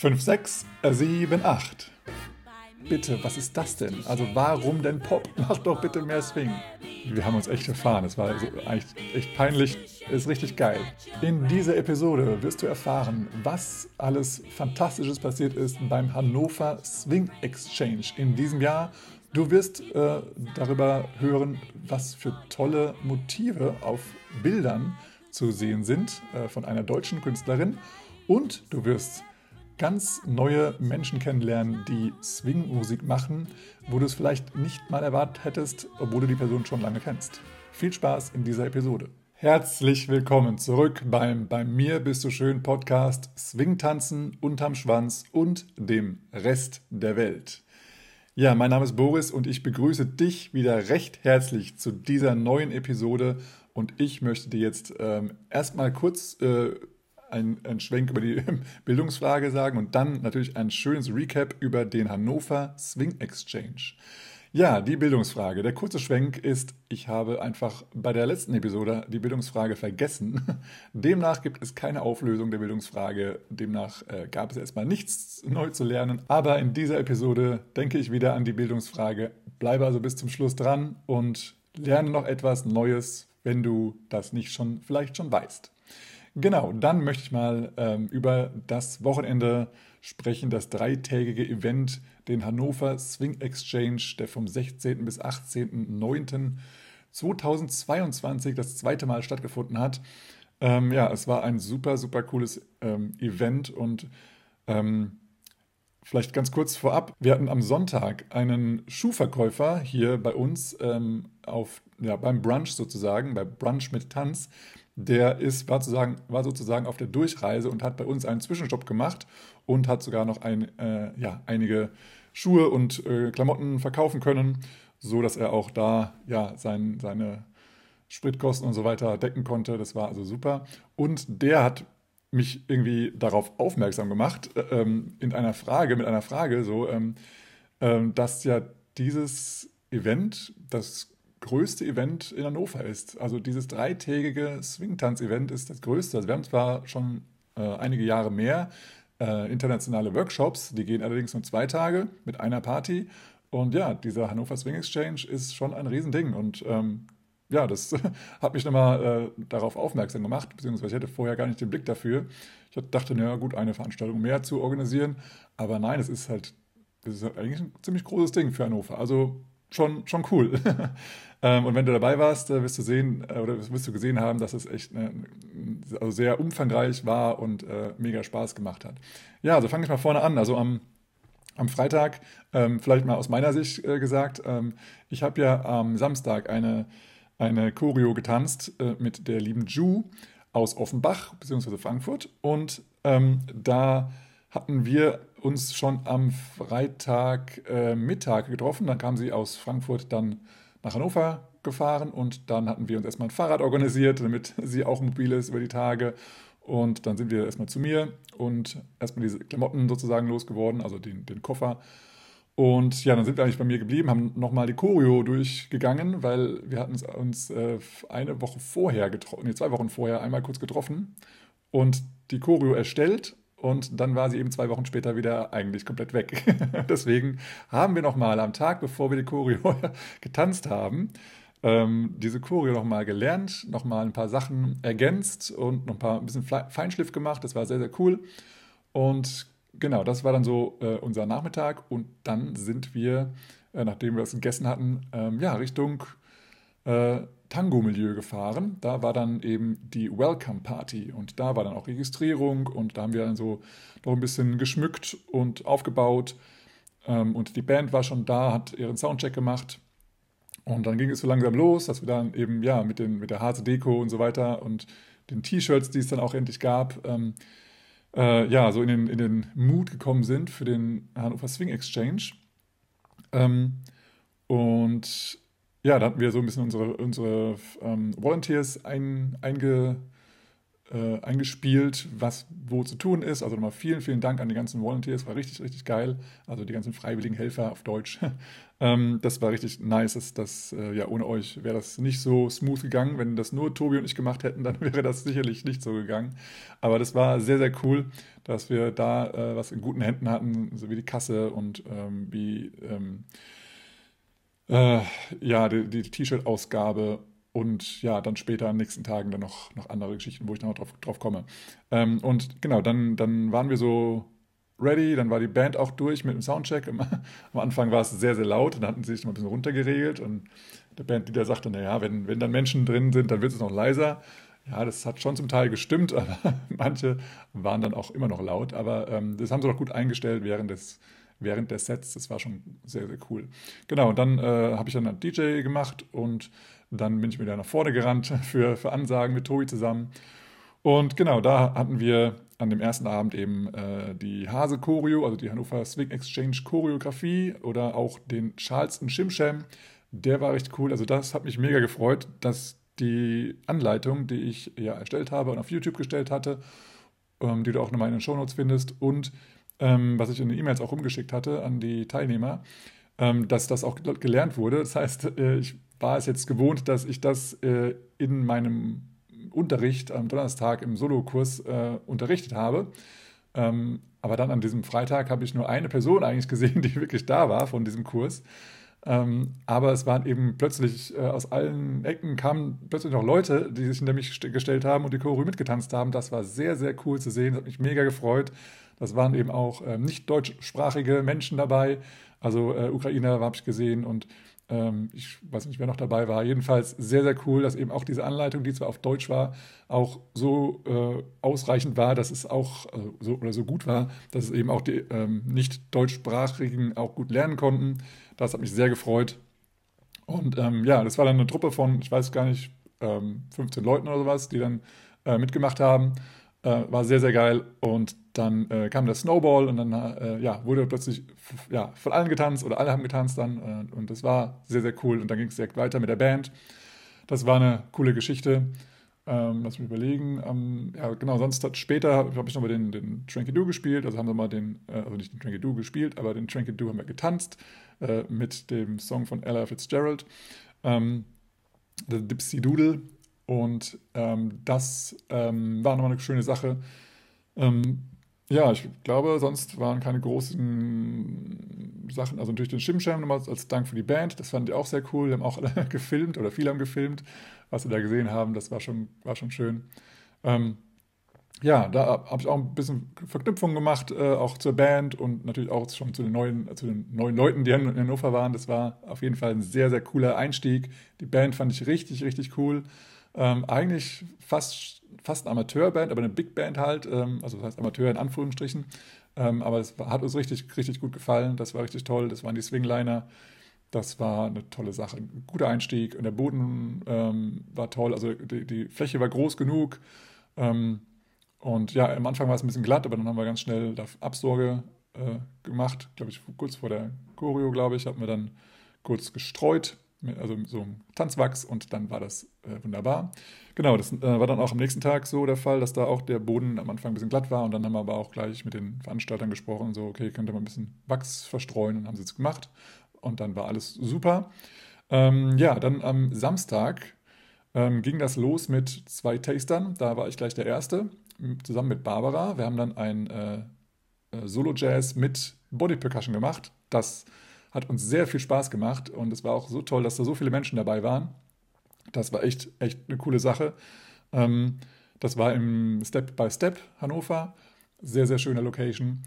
5, 6, 7, 8. Bitte, was ist das denn? Also warum denn Pop? Mach doch bitte mehr Swing. Wir haben uns echt verfahren. Es war also eigentlich echt peinlich. Ist richtig geil. In dieser Episode wirst du erfahren, was alles Fantastisches passiert ist beim Hannover Swing Exchange in diesem Jahr. Du wirst äh, darüber hören, was für tolle Motive auf Bildern zu sehen sind äh, von einer deutschen Künstlerin. Und du wirst ganz neue Menschen kennenlernen, die Swing-Musik machen, wo du es vielleicht nicht mal erwartet hättest, obwohl du die Person schon lange kennst. Viel Spaß in dieser Episode. Herzlich willkommen zurück beim Bei mir bist du schön Podcast Swing tanzen unterm Schwanz und dem Rest der Welt. Ja, mein Name ist Boris und ich begrüße dich wieder recht herzlich zu dieser neuen Episode und ich möchte dir jetzt ähm, erstmal kurz äh, ein, ein Schwenk über die Bildungsfrage sagen und dann natürlich ein schönes Recap über den Hannover Swing Exchange. Ja, die Bildungsfrage. Der kurze Schwenk ist, ich habe einfach bei der letzten Episode die Bildungsfrage vergessen. Demnach gibt es keine Auflösung der Bildungsfrage. Demnach äh, gab es erstmal nichts neu zu lernen. Aber in dieser Episode denke ich wieder an die Bildungsfrage. Bleibe also bis zum Schluss dran und lerne noch etwas Neues, wenn du das nicht schon vielleicht schon weißt. Genau, dann möchte ich mal ähm, über das Wochenende sprechen, das dreitägige Event, den Hannover Swing Exchange, der vom 16. bis 18.09.2022 das zweite Mal stattgefunden hat. Ähm, ja, es war ein super, super cooles ähm, Event und ähm, Vielleicht ganz kurz vorab, wir hatten am Sonntag einen Schuhverkäufer hier bei uns ähm, auf, ja, beim Brunch sozusagen, bei Brunch mit Tanz, der ist, war, sozusagen, war sozusagen auf der Durchreise und hat bei uns einen Zwischenstopp gemacht und hat sogar noch ein, äh, ja, einige Schuhe und äh, Klamotten verkaufen können, so dass er auch da ja, sein, seine Spritkosten und so weiter decken konnte. Das war also super. Und der hat mich irgendwie darauf aufmerksam gemacht, äh, ähm, in einer Frage, mit einer Frage, so, ähm, ähm, dass ja dieses Event, das größte Event in Hannover ist. Also dieses dreitägige Swingtanz-Event ist das größte. Also wir haben zwar schon äh, einige Jahre mehr äh, internationale Workshops, die gehen allerdings nur zwei Tage mit einer Party. Und ja, dieser Hannover Swing Exchange ist schon ein Riesending. Und ähm, ja, das hat mich nochmal äh, darauf aufmerksam gemacht, beziehungsweise ich hatte vorher gar nicht den Blick dafür. Ich dachte, naja, gut, eine Veranstaltung mehr zu organisieren. Aber nein, es ist halt, das ist eigentlich ein ziemlich großes Ding für Hannover. Also schon, schon cool. ähm, und wenn du dabei warst, äh, wirst du sehen äh, oder wirst du gesehen haben, dass es echt äh, also sehr umfangreich war und äh, mega Spaß gemacht hat. Ja, also fange ich mal vorne an. Also am, am Freitag, ähm, vielleicht mal aus meiner Sicht gesagt, ähm, ich habe ja am Samstag eine, eine Choreo getanzt mit der lieben Ju aus Offenbach bzw. Frankfurt und ähm, da hatten wir uns schon am Freitag äh, Mittag getroffen. Dann kam sie aus Frankfurt dann nach Hannover gefahren und dann hatten wir uns erstmal ein Fahrrad organisiert, damit sie auch mobil ist über die Tage. Und dann sind wir erstmal zu mir und erstmal diese Klamotten sozusagen losgeworden, also den, den Koffer. Und ja, dann sind wir eigentlich bei mir geblieben, haben nochmal die Choreo durchgegangen, weil wir hatten uns äh, eine Woche vorher getroffen, nee, zwei Wochen vorher einmal kurz getroffen und die Choreo erstellt und dann war sie eben zwei Wochen später wieder eigentlich komplett weg. Deswegen haben wir nochmal am Tag, bevor wir die Choreo getanzt haben, ähm, diese Choreo nochmal gelernt, nochmal ein paar Sachen ergänzt und noch ein paar ein bisschen Feinschliff gemacht. Das war sehr, sehr cool. Und genau, das war dann so äh, unser Nachmittag. Und dann sind wir, äh, nachdem wir es gegessen hatten, ähm, ja, Richtung äh, Tango-Milieu gefahren. Da war dann eben die Welcome Party und da war dann auch Registrierung und da haben wir dann so noch ein bisschen geschmückt und aufgebaut. Ähm, und die Band war schon da, hat ihren Soundcheck gemacht. Und dann ging es so langsam los, dass wir dann eben ja mit, den, mit der Harte Deko und so weiter und den T-Shirts, die es dann auch endlich gab, ähm, äh, ja, so in den, in den Mood gekommen sind für den Hannover Swing Exchange. Ähm, und ja, da hatten wir so ein bisschen unsere, unsere ähm, Volunteers ein, einge, äh, eingespielt, was wo zu tun ist. Also nochmal vielen, vielen Dank an die ganzen Volunteers, war richtig, richtig geil. Also die ganzen freiwilligen Helfer auf Deutsch. ähm, das war richtig nice. Das, das äh, ja, ohne euch wäre das nicht so smooth gegangen. Wenn das nur Tobi und ich gemacht hätten, dann wäre das sicherlich nicht so gegangen. Aber das war sehr, sehr cool, dass wir da äh, was in guten Händen hatten, so wie die Kasse und ähm, wie ähm, äh, ja, die, die T-Shirt-Ausgabe und ja, dann später an den nächsten Tagen dann noch, noch andere Geschichten, wo ich noch drauf, drauf komme. Ähm, und genau, dann, dann waren wir so ready, dann war die Band auch durch mit dem Soundcheck. Am, Anfang war es sehr, sehr laut, dann hatten sie sich noch ein bisschen runtergeregelt und der Bandleader sagte, naja, wenn, wenn dann Menschen drin sind, dann wird es noch leiser. Ja, das hat schon zum Teil gestimmt, aber manche waren dann auch immer noch laut. Aber ähm, das haben sie doch gut eingestellt während des, während des Sets. Das war schon sehr, sehr cool. Genau, und dann äh, habe ich dann einen DJ gemacht und dann bin ich wieder nach vorne gerannt für, für Ansagen mit Tobi zusammen. Und genau, da hatten wir an dem ersten Abend eben äh, die Hase Choreo, also die Hannover Swing Exchange Choreografie oder auch den Charleston Shimsham. Der war recht cool. Also das hat mich mega gefreut, dass die Anleitung, die ich ja erstellt habe und auf YouTube gestellt hatte, ähm, die du auch nochmal in den Shownotes findest und ähm, was ich in den E-Mails auch rumgeschickt hatte an die Teilnehmer, ähm, dass das auch gelernt wurde. Das heißt, äh, ich war es jetzt gewohnt, dass ich das äh, in meinem Unterricht am Donnerstag im Solokurs äh, unterrichtet habe. Ähm, aber dann an diesem Freitag habe ich nur eine Person eigentlich gesehen, die wirklich da war von diesem Kurs. Ähm, aber es waren eben plötzlich äh, aus allen Ecken kamen plötzlich noch Leute, die sich hinter mich gestellt haben und die Choreo mitgetanzt haben. Das war sehr, sehr cool zu sehen. Das hat mich mega gefreut. Das waren eben auch ähm, nicht deutschsprachige Menschen dabei. Also äh, Ukrainer habe ich gesehen und ähm, ich weiß nicht, wer noch dabei war. Jedenfalls sehr, sehr cool, dass eben auch diese Anleitung, die zwar auf Deutsch war, auch so äh, ausreichend war, dass es auch äh, so oder so gut war, dass es eben auch die ähm, nicht deutschsprachigen auch gut lernen konnten. Das hat mich sehr gefreut. Und ähm, ja, das war dann eine Truppe von, ich weiß gar nicht, 15 ähm, Leuten oder sowas, die dann äh, mitgemacht haben. Äh, war sehr, sehr geil. Und dann äh, kam der Snowball und dann äh, ja, wurde plötzlich ja, von allen getanzt oder alle haben getanzt dann. Äh, und das war sehr, sehr cool. Und dann ging es direkt weiter mit der Band. Das war eine coole Geschichte. Ähm, lass mich überlegen. Ähm, ja, genau, sonst hat, später habe ich nochmal den, den Tranky Doo gespielt. Also haben wir mal den, äh, also nicht den Tranky Doo gespielt, aber den Tranky Doo haben wir getanzt äh, mit dem Song von Ella Fitzgerald. Ähm, The Dipsy Doodle. Und ähm, das ähm, war nochmal eine schöne Sache. Ähm, ja, ich glaube, sonst waren keine großen Sachen. Also natürlich den Shimsham nochmal als Dank für die Band. Das fand ich auch sehr cool. Wir haben auch alle gefilmt oder viele haben gefilmt, was wir da gesehen haben. Das war schon, war schon schön. Ähm, ja, da habe ich auch ein bisschen Verknüpfung gemacht, äh, auch zur Band und natürlich auch schon zu den, neuen, zu den neuen Leuten, die in Hannover waren. Das war auf jeden Fall ein sehr, sehr cooler Einstieg. Die Band fand ich richtig, richtig cool. Ähm, eigentlich fast, fast eine Amateurband, aber eine Big Band halt, ähm, also das heißt Amateur in Anführungsstrichen. Ähm, aber es hat uns richtig, richtig gut gefallen. Das war richtig toll. Das waren die Swingliner. Das war eine tolle Sache. Ein guter Einstieg. Und der Boden ähm, war toll. Also die, die, Fläche war groß genug. Ähm, und ja, am Anfang war es ein bisschen glatt, aber dann haben wir ganz schnell Absorge äh, gemacht. Glaube ich, kurz vor der Choreo, glaube ich, haben wir dann kurz gestreut also so Tanzwachs und dann war das äh, wunderbar. Genau, das äh, war dann auch am nächsten Tag so der Fall, dass da auch der Boden am Anfang ein bisschen glatt war und dann haben wir aber auch gleich mit den Veranstaltern gesprochen, so, okay, könnt ihr mal ein bisschen Wachs verstreuen und haben sie es gemacht und dann war alles super. Ähm, ja, dann am Samstag ähm, ging das los mit zwei Tastern, da war ich gleich der Erste, zusammen mit Barbara. Wir haben dann ein äh, äh Solo-Jazz mit Body Percussion gemacht, das hat uns sehr viel Spaß gemacht und es war auch so toll, dass da so viele Menschen dabei waren. Das war echt, echt eine coole Sache. Ähm, das war im Step by Step Hannover. Sehr, sehr schöne Location.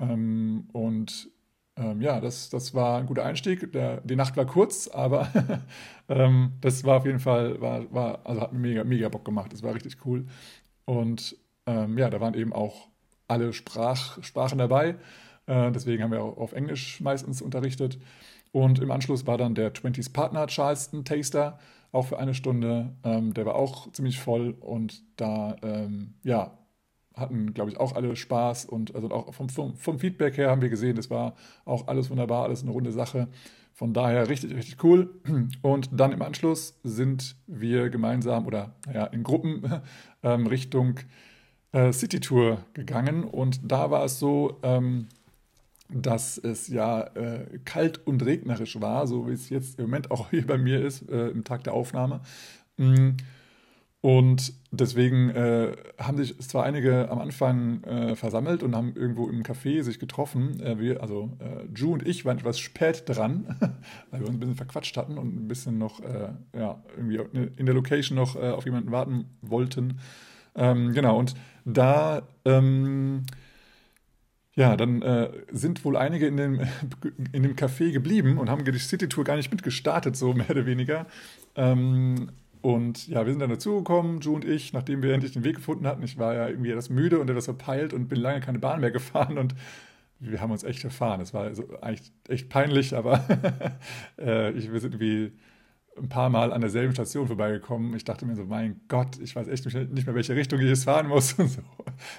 Ähm, und ähm, ja, das, das war ein guter Einstieg. Der, die Nacht war kurz, aber das war auf jeden Fall, war, war, also hat mega, mega Bock gemacht. Das war richtig cool. Und ja, da waren eben auch alle Sprach, Sprachen dabei. Äh, deswegen haben wir auch auf Englisch meistens unterrichtet. Und im Anschluss war dann der 20s Partner Charleston Taster, auch für eine Stunde. Ähm, der war auch ziemlich voll und da, ähm, ja, hatten, glaube ich, auch alle Spaß und also auch vom, vom, vom, Feedback her haben wir gesehen, das war auch alles wunderbar, alles eine runde Sache. Von daher richtig, richtig cool. Und dann im Anschluss sind wir gemeinsam oder ja, in Gruppen ähm, Richtung äh, City Tour gegangen. Und da war es so, ähm, dass es ja äh, kalt und regnerisch war, so wie es jetzt im Moment auch hier bei mir ist, äh, im Tag der Aufnahme. Mm. Und deswegen äh, haben sich zwar einige am Anfang äh, versammelt und haben irgendwo im Café sich getroffen. Äh, wir, also äh, Ju und ich waren etwas spät dran, weil wir uns ein bisschen verquatscht hatten und ein bisschen noch ja, irgendwie in der Location noch auf jemanden warten wollten. Ähm, genau, und da ähm, ja, dann äh, sind wohl einige in dem, in dem Café geblieben und haben die City-Tour gar nicht mitgestartet, so mehr oder weniger. Ähm, und ja, wir sind dann dazugekommen, Ju und ich, nachdem wir endlich den Weg gefunden hatten. Ich war ja irgendwie etwas müde und etwas verpeilt und bin lange keine Bahn mehr gefahren und wir haben uns echt verfahren. Es war also eigentlich echt peinlich, aber äh, ich, wir sind irgendwie ein paar Mal an derselben Station vorbeigekommen. Ich dachte mir so, mein Gott, ich weiß echt nicht mehr, welche Richtung ich jetzt fahren muss. Und so.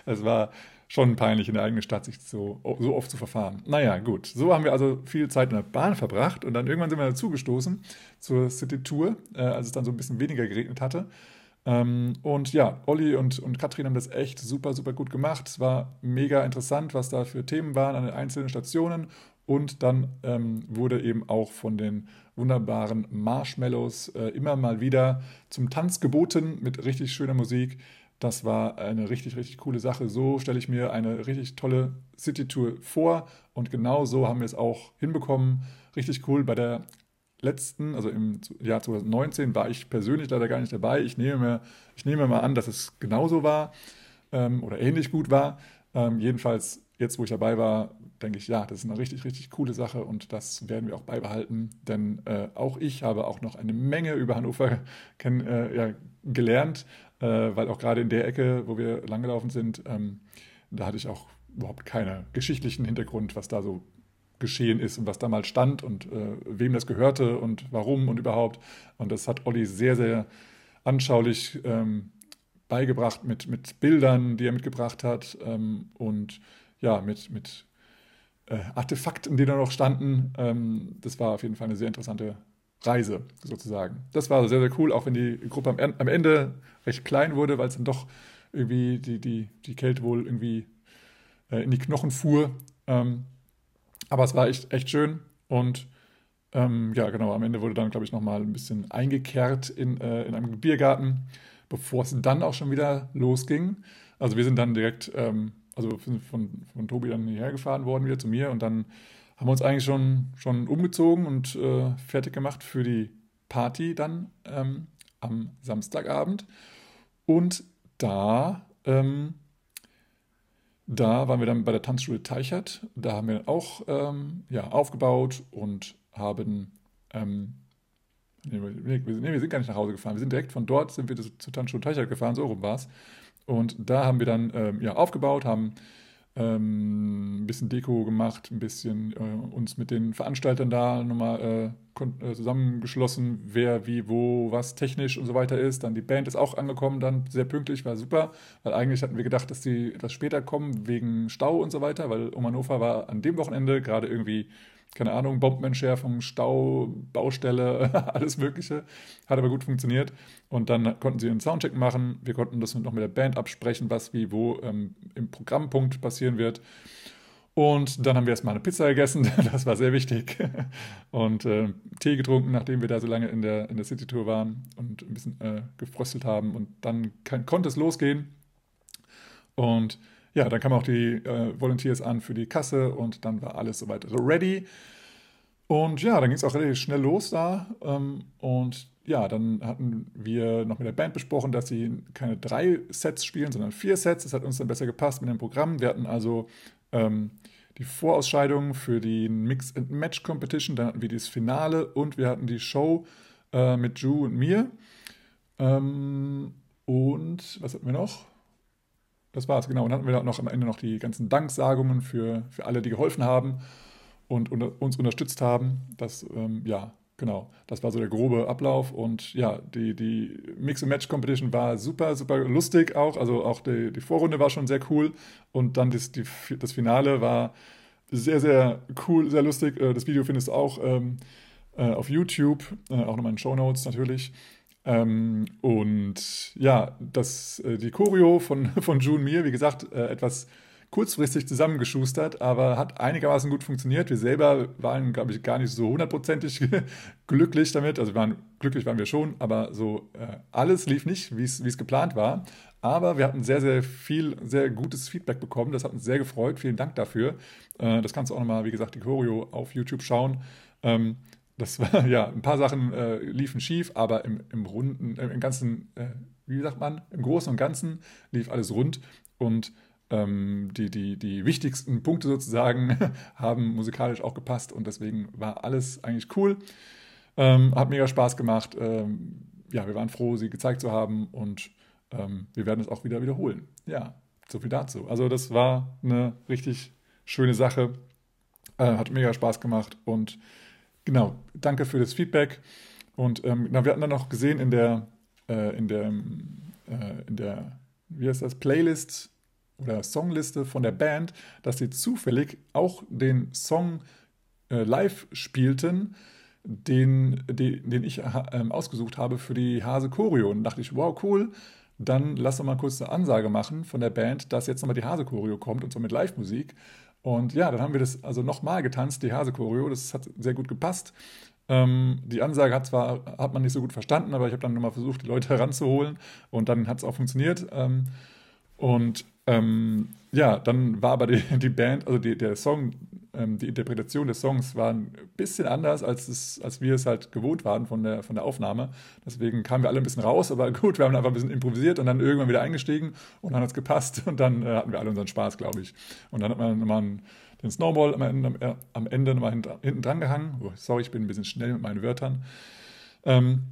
Es war schon peinlich, in der eigenen Stadt sich so, so oft zu verfahren. Naja, gut. So haben wir also viel Zeit in der Bahn verbracht und dann irgendwann sind wir dazugestoßen zur City Tour, äh, als es dann so ein bisschen weniger geregnet hatte. Ähm, und ja, Olli und, und Katrin haben das echt super, super gut gemacht. Es war mega interessant, was da für Themen waren an den einzelnen Stationen. Und dann ähm, wurde eben auch von den wunderbaren Marshmallows äh, immer mal wieder zum Tanz geboten mit richtig schöner Musik. Das war eine richtig, richtig coole Sache. So stelle ich mir eine richtig tolle City-Tour vor und genau so haben wir es auch hinbekommen. Richtig cool. Bei der letzten, also im Jahr 2019, war ich persönlich leider gar nicht dabei. Ich nehme mir, ich nehme mal an, dass es genauso war ähm, oder ähnlich gut war. Ähm, jedenfalls, jetzt wo ich dabei war, denke ich, ja, das ist eine richtig, richtig coole Sache und das werden wir auch beibehalten, denn äh, auch ich habe auch noch eine Menge über Hannover kenn, äh, ja, gelernt äh, weil auch gerade in der Ecke, wo wir langgelaufen sind, ähm, da hatte ich auch überhaupt keinen geschichtlichen Hintergrund, was da so geschehen ist und was da mal stand und äh, wem das gehörte und warum und überhaupt. Und das hat Olli sehr, sehr anschaulich ähm, beigebracht mit, mit Bildern, die er mitgebracht hat ähm, und ja, mit, mit äh, Artefakten, die da noch standen. Ähm, das war auf jeden Fall eine sehr interessante Reise sozusagen. Das war sehr, sehr cool, auch wenn die Gruppe am, am Ende recht klein wurde, weil es dann doch irgendwie die, die, die Kälte wohl irgendwie äh, in die Knochen fuhr. Ähm, aber es war echt, echt schön und ähm, ja, genau, am Ende wurde dann, glaube ich, nochmal ein bisschen eingekehrt in, äh, in einem Biergarten, bevor es dann auch schon wieder losging. Also wir sind dann direkt, ähm, also von, von Tobi dann hierher gefahren worden, wieder zu mir und dann haben wir uns eigentlich schon, schon umgezogen und äh, fertig gemacht für die Party dann ähm, am Samstagabend. Und da, ähm, da waren wir dann bei der Tanzschule Teichert. Da haben wir auch ähm, ja, aufgebaut und haben. Ähm, nee, wir, sind gar nicht nach Hause gefahren. Wir sind direkt von dort sind wir zur Tanzschule Teichert gefahren, so rum war es. Und da haben wir dann ähm, ja, aufgebaut, haben ähm, ein bisschen Deko gemacht, ein bisschen äh, uns mit den Veranstaltern da nochmal äh, äh, zusammengeschlossen, wer wie, wo, was technisch und so weiter ist. Dann die Band ist auch angekommen, dann sehr pünktlich, war super, weil eigentlich hatten wir gedacht, dass die etwas später kommen wegen Stau und so weiter, weil um Hannover war an dem Wochenende gerade irgendwie keine Ahnung, Bombenentschärfung, Stau, Baustelle, alles Mögliche. Hat aber gut funktioniert. Und dann konnten sie einen Soundcheck machen. Wir konnten das noch mit der Band absprechen, was wie wo ähm, im Programmpunkt passieren wird. Und dann haben wir erstmal eine Pizza gegessen, das war sehr wichtig. Und äh, Tee getrunken, nachdem wir da so lange in der, in der City-Tour waren und ein bisschen äh, gefröstelt haben. Und dann kann, konnte es losgehen. Und ja, dann kamen auch die äh, Volunteers an für die Kasse und dann war alles soweit ready. Und ja, dann ging es auch relativ schnell los da. Ähm, und ja, dann hatten wir noch mit der Band besprochen, dass sie keine drei Sets spielen, sondern vier Sets. Das hat uns dann besser gepasst mit dem Programm. Wir hatten also ähm, die Vorausscheidung für die Mix-and-Match-Competition, dann hatten wir das Finale und wir hatten die Show äh, mit Ju und mir. Ähm, und was hatten wir noch? Das war's, genau. Und dann hatten wir noch am Ende noch die ganzen Danksagungen für, für alle, die geholfen haben und unter, uns unterstützt haben. Das ähm, ja, genau, das war so der grobe Ablauf und ja, die, die Mix-and-Match-Competition war super, super lustig auch. Also auch die, die Vorrunde war schon sehr cool und dann das, die, das Finale war sehr, sehr cool, sehr lustig. Äh, das Video findest du auch ähm, äh, auf YouTube, äh, auch nochmal in den Show Notes natürlich. Ähm, und ja, das, äh, die Choreo von, von June Mir, wie gesagt, äh, etwas kurzfristig zusammengeschustert, aber hat einigermaßen gut funktioniert. Wir selber waren, glaube ich, gar nicht so hundertprozentig glücklich damit. Also wir waren, glücklich waren wir schon, aber so äh, alles lief nicht, wie es geplant war. Aber wir hatten sehr, sehr viel, sehr gutes Feedback bekommen. Das hat uns sehr gefreut. Vielen Dank dafür. Äh, das kannst du auch nochmal, wie gesagt, die Choreo auf YouTube schauen. Ähm, das war, ja, ein paar Sachen äh, liefen schief, aber im, im Runden, äh, im Ganzen, äh, wie sagt man, im Großen und Ganzen lief alles rund. Und ähm, die, die, die wichtigsten Punkte sozusagen haben musikalisch auch gepasst und deswegen war alles eigentlich cool. Ähm, hat mega Spaß gemacht. Ähm, ja, wir waren froh, sie gezeigt zu haben und ähm, wir werden es auch wieder wiederholen. Ja, so viel dazu. Also das war eine richtig schöne Sache. Äh, hat mega Spaß gemacht und genau, danke für das Feedback. Und ähm, na, wir hatten dann noch gesehen in der, äh, in der, äh, in der, wie heißt das, Playlist oder Songliste von der Band, dass sie zufällig auch den Song äh, live spielten, den, den, den ich äh, ausgesucht habe für die Hase Choreo. Und dachte ich, wow, cool. Dann lass doch mal kurz eine Ansage machen von der Band, dass jetzt nochmal die Hase Choreo kommt und so mit Live-Musik. Und ja, dann haben wir das also nochmal getanzt, die Hase Choreo. Das hat sehr gut gepasst. Ähm, die Ansage hat zwar hat man nicht so gut verstanden, aber ich habe dann nochmal versucht, die Leute heranzuholen und dann hat es auch funktioniert. Ähm, und ähm, ja, dann war aber die, die Band, also die, der Song, ähm, die Interpretation des Songs war ein bisschen anders, als, es, als wir es halt gewohnt waren von der, von der Aufnahme. Deswegen kamen wir alle ein bisschen raus, aber gut, wir haben einfach ein bisschen improvisiert und dann irgendwann wieder eingestiegen und dann hat es gepasst und dann äh, hatten wir alle unseren Spaß, glaube ich. Und dann hat man nochmal den Snowball am Ende, am Ende nochmal hinten, hinten dran gehangen. Oh, sorry, ich bin ein bisschen schnell mit meinen Wörtern. Ähm,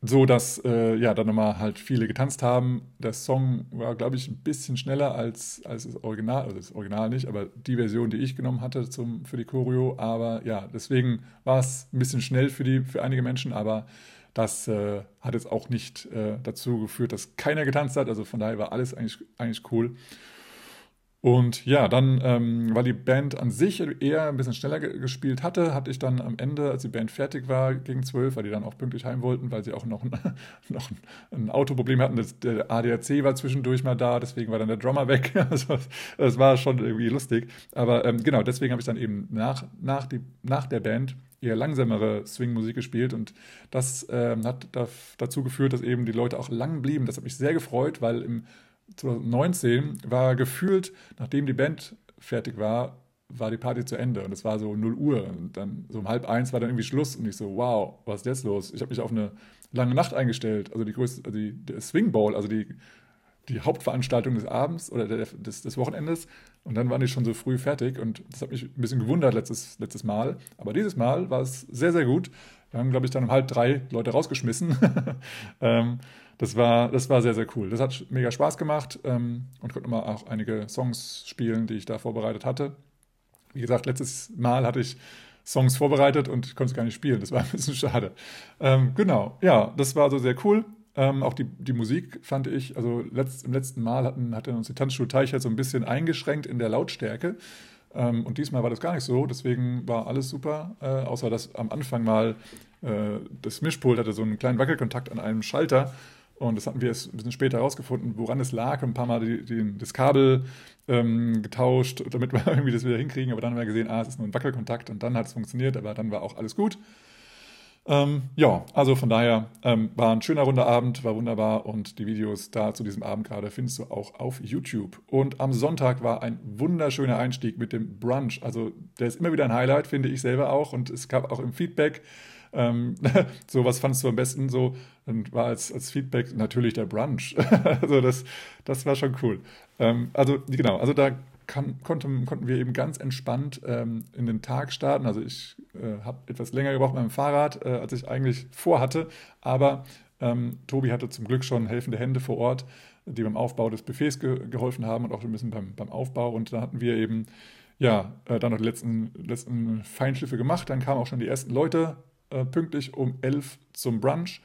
so dass äh, ja dann nochmal halt viele getanzt haben. Der Song war, glaube ich, ein bisschen schneller als, als das Original, also das Original nicht, aber die Version, die ich genommen hatte zum, für die Choreo. Aber ja, deswegen war es ein bisschen schnell für, die, für einige Menschen, aber das äh, hat jetzt auch nicht äh, dazu geführt, dass keiner getanzt hat. Also von daher war alles eigentlich, eigentlich cool. Und ja, dann, ähm, weil die Band an sich eher ein bisschen schneller ge gespielt hatte, hatte ich dann am Ende, als die Band fertig war, gegen zwölf, weil die dann auch pünktlich heim wollten, weil sie auch noch ein, noch ein Autoproblem hatten. Das, der ADAC war zwischendurch mal da, deswegen war dann der Drummer weg. Also, das war schon irgendwie lustig. Aber ähm, genau, deswegen habe ich dann eben nach, nach, die, nach der Band eher langsamere Swing-Musik gespielt und das ähm, hat da, dazu geführt, dass eben die Leute auch lang blieben. Das hat mich sehr gefreut, weil im 2019 war gefühlt, nachdem die Band fertig war, war die Party zu Ende. Und es war so 0 Uhr. Und dann so um halb eins war dann irgendwie Schluss. Und ich so, wow, was ist jetzt los? Ich habe mich auf eine lange Nacht eingestellt, also die größte, also die, der Swing Bowl, also die, die Hauptveranstaltung des Abends oder der, des, des Wochenendes. Und dann waren die schon so früh fertig. Und das hat mich ein bisschen gewundert letztes, letztes Mal, aber dieses Mal war es sehr, sehr gut. Wir haben, glaube ich, dann um halb drei Leute rausgeschmissen. ähm, das war, das war sehr, sehr cool. Das hat mega Spaß gemacht ähm, und konnte mal auch einige Songs spielen, die ich da vorbereitet hatte. Wie gesagt, letztes Mal hatte ich Songs vorbereitet und konnte es gar nicht spielen. Das war ein bisschen schade. Ähm, genau, ja, das war so sehr cool. Ähm, auch die, die Musik fand ich, also letzt, im letzten Mal hatten, hatten uns die Tanzschule Teichert so ein bisschen eingeschränkt in der Lautstärke. Ähm, und diesmal war das gar nicht so, deswegen war alles super, äh, außer dass am Anfang mal äh, das Mischpult hatte so einen kleinen Wackelkontakt an einem Schalter und das hatten wir ein bisschen später herausgefunden, woran es lag. Ein paar Mal die, die, das Kabel ähm, getauscht, damit wir irgendwie das wieder hinkriegen. Aber dann haben wir gesehen, ah, es ist nur ein Wackelkontakt. Und dann hat es funktioniert, aber dann war auch alles gut. Ähm, ja, also von daher ähm, war ein schöner runder Abend, war wunderbar. Und die Videos da zu diesem Abend gerade findest du auch auf YouTube. Und am Sonntag war ein wunderschöner Einstieg mit dem Brunch. Also der ist immer wieder ein Highlight, finde ich selber auch. Und es gab auch im Feedback ähm, so, was fandest du am besten so? Dann war als, als Feedback natürlich der Brunch. also das, das war schon cool. Ähm, also genau, also da kann, konnten, konnten wir eben ganz entspannt ähm, in den Tag starten. Also ich äh, habe etwas länger gebraucht mit meinem Fahrrad, äh, als ich eigentlich vorhatte. Aber ähm, Tobi hatte zum Glück schon helfende Hände vor Ort, die beim Aufbau des Buffets ge geholfen haben und auch ein bisschen beim, beim Aufbau. Und da hatten wir eben ja, äh, dann noch die letzten, letzten Feinschliffe gemacht. Dann kamen auch schon die ersten Leute äh, pünktlich um 11 zum Brunch.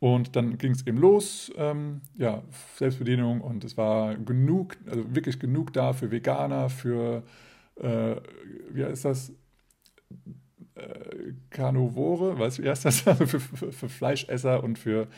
Und dann ging es eben los, ähm, ja, Selbstbedienung und es war genug, also wirklich genug da für Veganer, für, äh, wie heißt das, äh, Carnivore, weißt du, wie heißt das? Für, für, für Fleischesser und für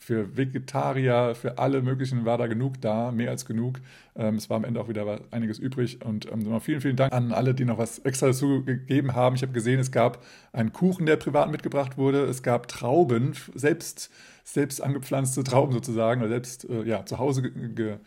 für Vegetarier, für alle möglichen war da genug da, mehr als genug. Ähm, es war am Ende auch wieder einiges übrig und ähm, vielen, vielen Dank an alle, die noch was extra dazu gegeben haben. Ich habe gesehen, es gab einen Kuchen, der privat mitgebracht wurde. Es gab Trauben, selbst, selbst angepflanzte Trauben sozusagen, oder selbst äh, ja, zu Hause ge,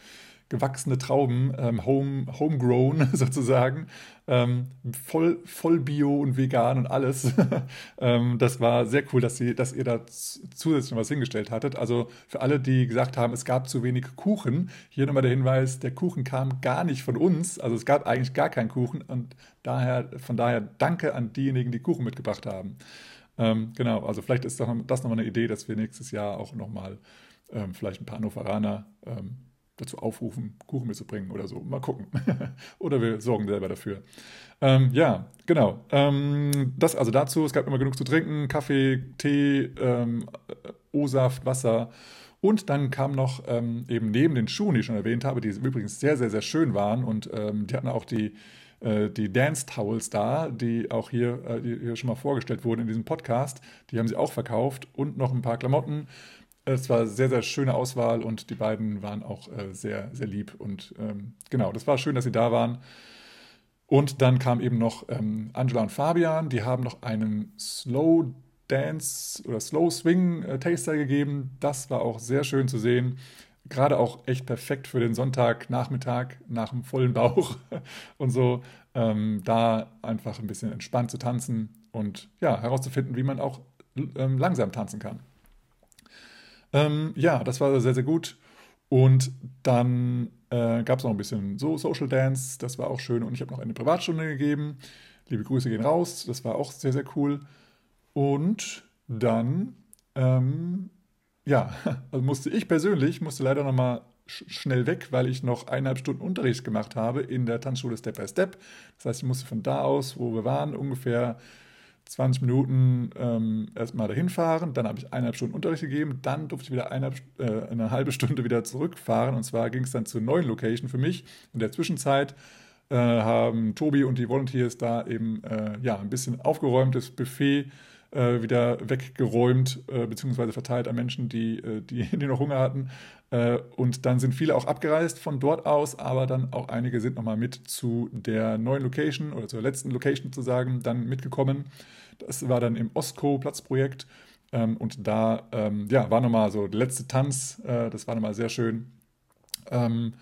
gewachsene Trauben, ähm, home, homegrown sozusagen, ähm, voll, voll bio und vegan und alles. ähm, das war sehr cool, dass, sie, dass ihr da zusätzlich noch was hingestellt hattet. Also für alle, die gesagt haben, es gab zu wenig Kuchen, hier nochmal der Hinweis, der Kuchen kam gar nicht von uns. Also es gab eigentlich gar keinen Kuchen und daher, von daher danke an diejenigen, die Kuchen mitgebracht haben. Ähm, genau, also vielleicht ist das nochmal eine Idee, dass wir nächstes Jahr auch nochmal ähm, vielleicht ein paar Hannoveraner ähm, dazu aufrufen, Kuchen mitzubringen oder so. Mal gucken. oder wir sorgen selber dafür. Ähm, ja, genau. Ähm, das also dazu. Es gab immer genug zu trinken: Kaffee, Tee, ähm, O-Saft, Wasser. Und dann kam noch ähm, eben neben den Schuhen, die ich schon erwähnt habe, die übrigens sehr, sehr, sehr schön waren. Und ähm, die hatten auch die, äh, die Dance Towels da, die auch hier, äh, die hier schon mal vorgestellt wurden in diesem Podcast. Die haben sie auch verkauft. Und noch ein paar Klamotten es war sehr, sehr schöne Auswahl und die beiden waren auch äh, sehr, sehr lieb. Und ähm, genau, das war schön, dass sie da waren. Und dann kam eben noch ähm, Angela und Fabian, die haben noch einen Slow Dance oder Slow Swing äh, Taster gegeben. Das war auch sehr schön zu sehen. Gerade auch echt perfekt für den Sonntagnachmittag nach dem vollen Bauch und so. Ähm, da einfach ein bisschen entspannt zu tanzen und ja, herauszufinden, wie man auch ähm, langsam tanzen kann. Ähm, ja, das war sehr, sehr gut. Und dann äh, gab es noch ein bisschen so Social Dance, das war auch schön. Und ich habe noch eine Privatstunde gegeben. Liebe Grüße gehen raus, das war auch sehr, sehr cool. Und dann, ähm, ja, also musste ich persönlich, musste leider nochmal sch schnell weg, weil ich noch eineinhalb Stunden Unterricht gemacht habe in der Tanzschule Step by Step. Das heißt, ich musste von da aus, wo wir waren, ungefähr 20 Minuten ähm, erstmal dahin fahren, dann habe ich eineinhalb Stunden Unterricht gegeben, dann durfte ich wieder eineinhalb, äh, eine halbe Stunde wieder zurückfahren. Und zwar ging es dann zur neuen Location für mich. In der Zwischenzeit äh, haben Tobi und die Volunteers da eben äh, ja, ein bisschen aufgeräumtes Buffet äh, wieder weggeräumt äh, bzw. verteilt an Menschen, die, äh, die, die noch Hunger hatten. Äh, und dann sind viele auch abgereist von dort aus, aber dann auch einige sind nochmal mit zu der neuen Location oder zur letzten Location zu sagen, dann mitgekommen. Das war dann im Osco-Platzprojekt. Ähm, und da ähm, ja, war nochmal so der letzte Tanz. Äh, das war nochmal sehr schön. Ähm,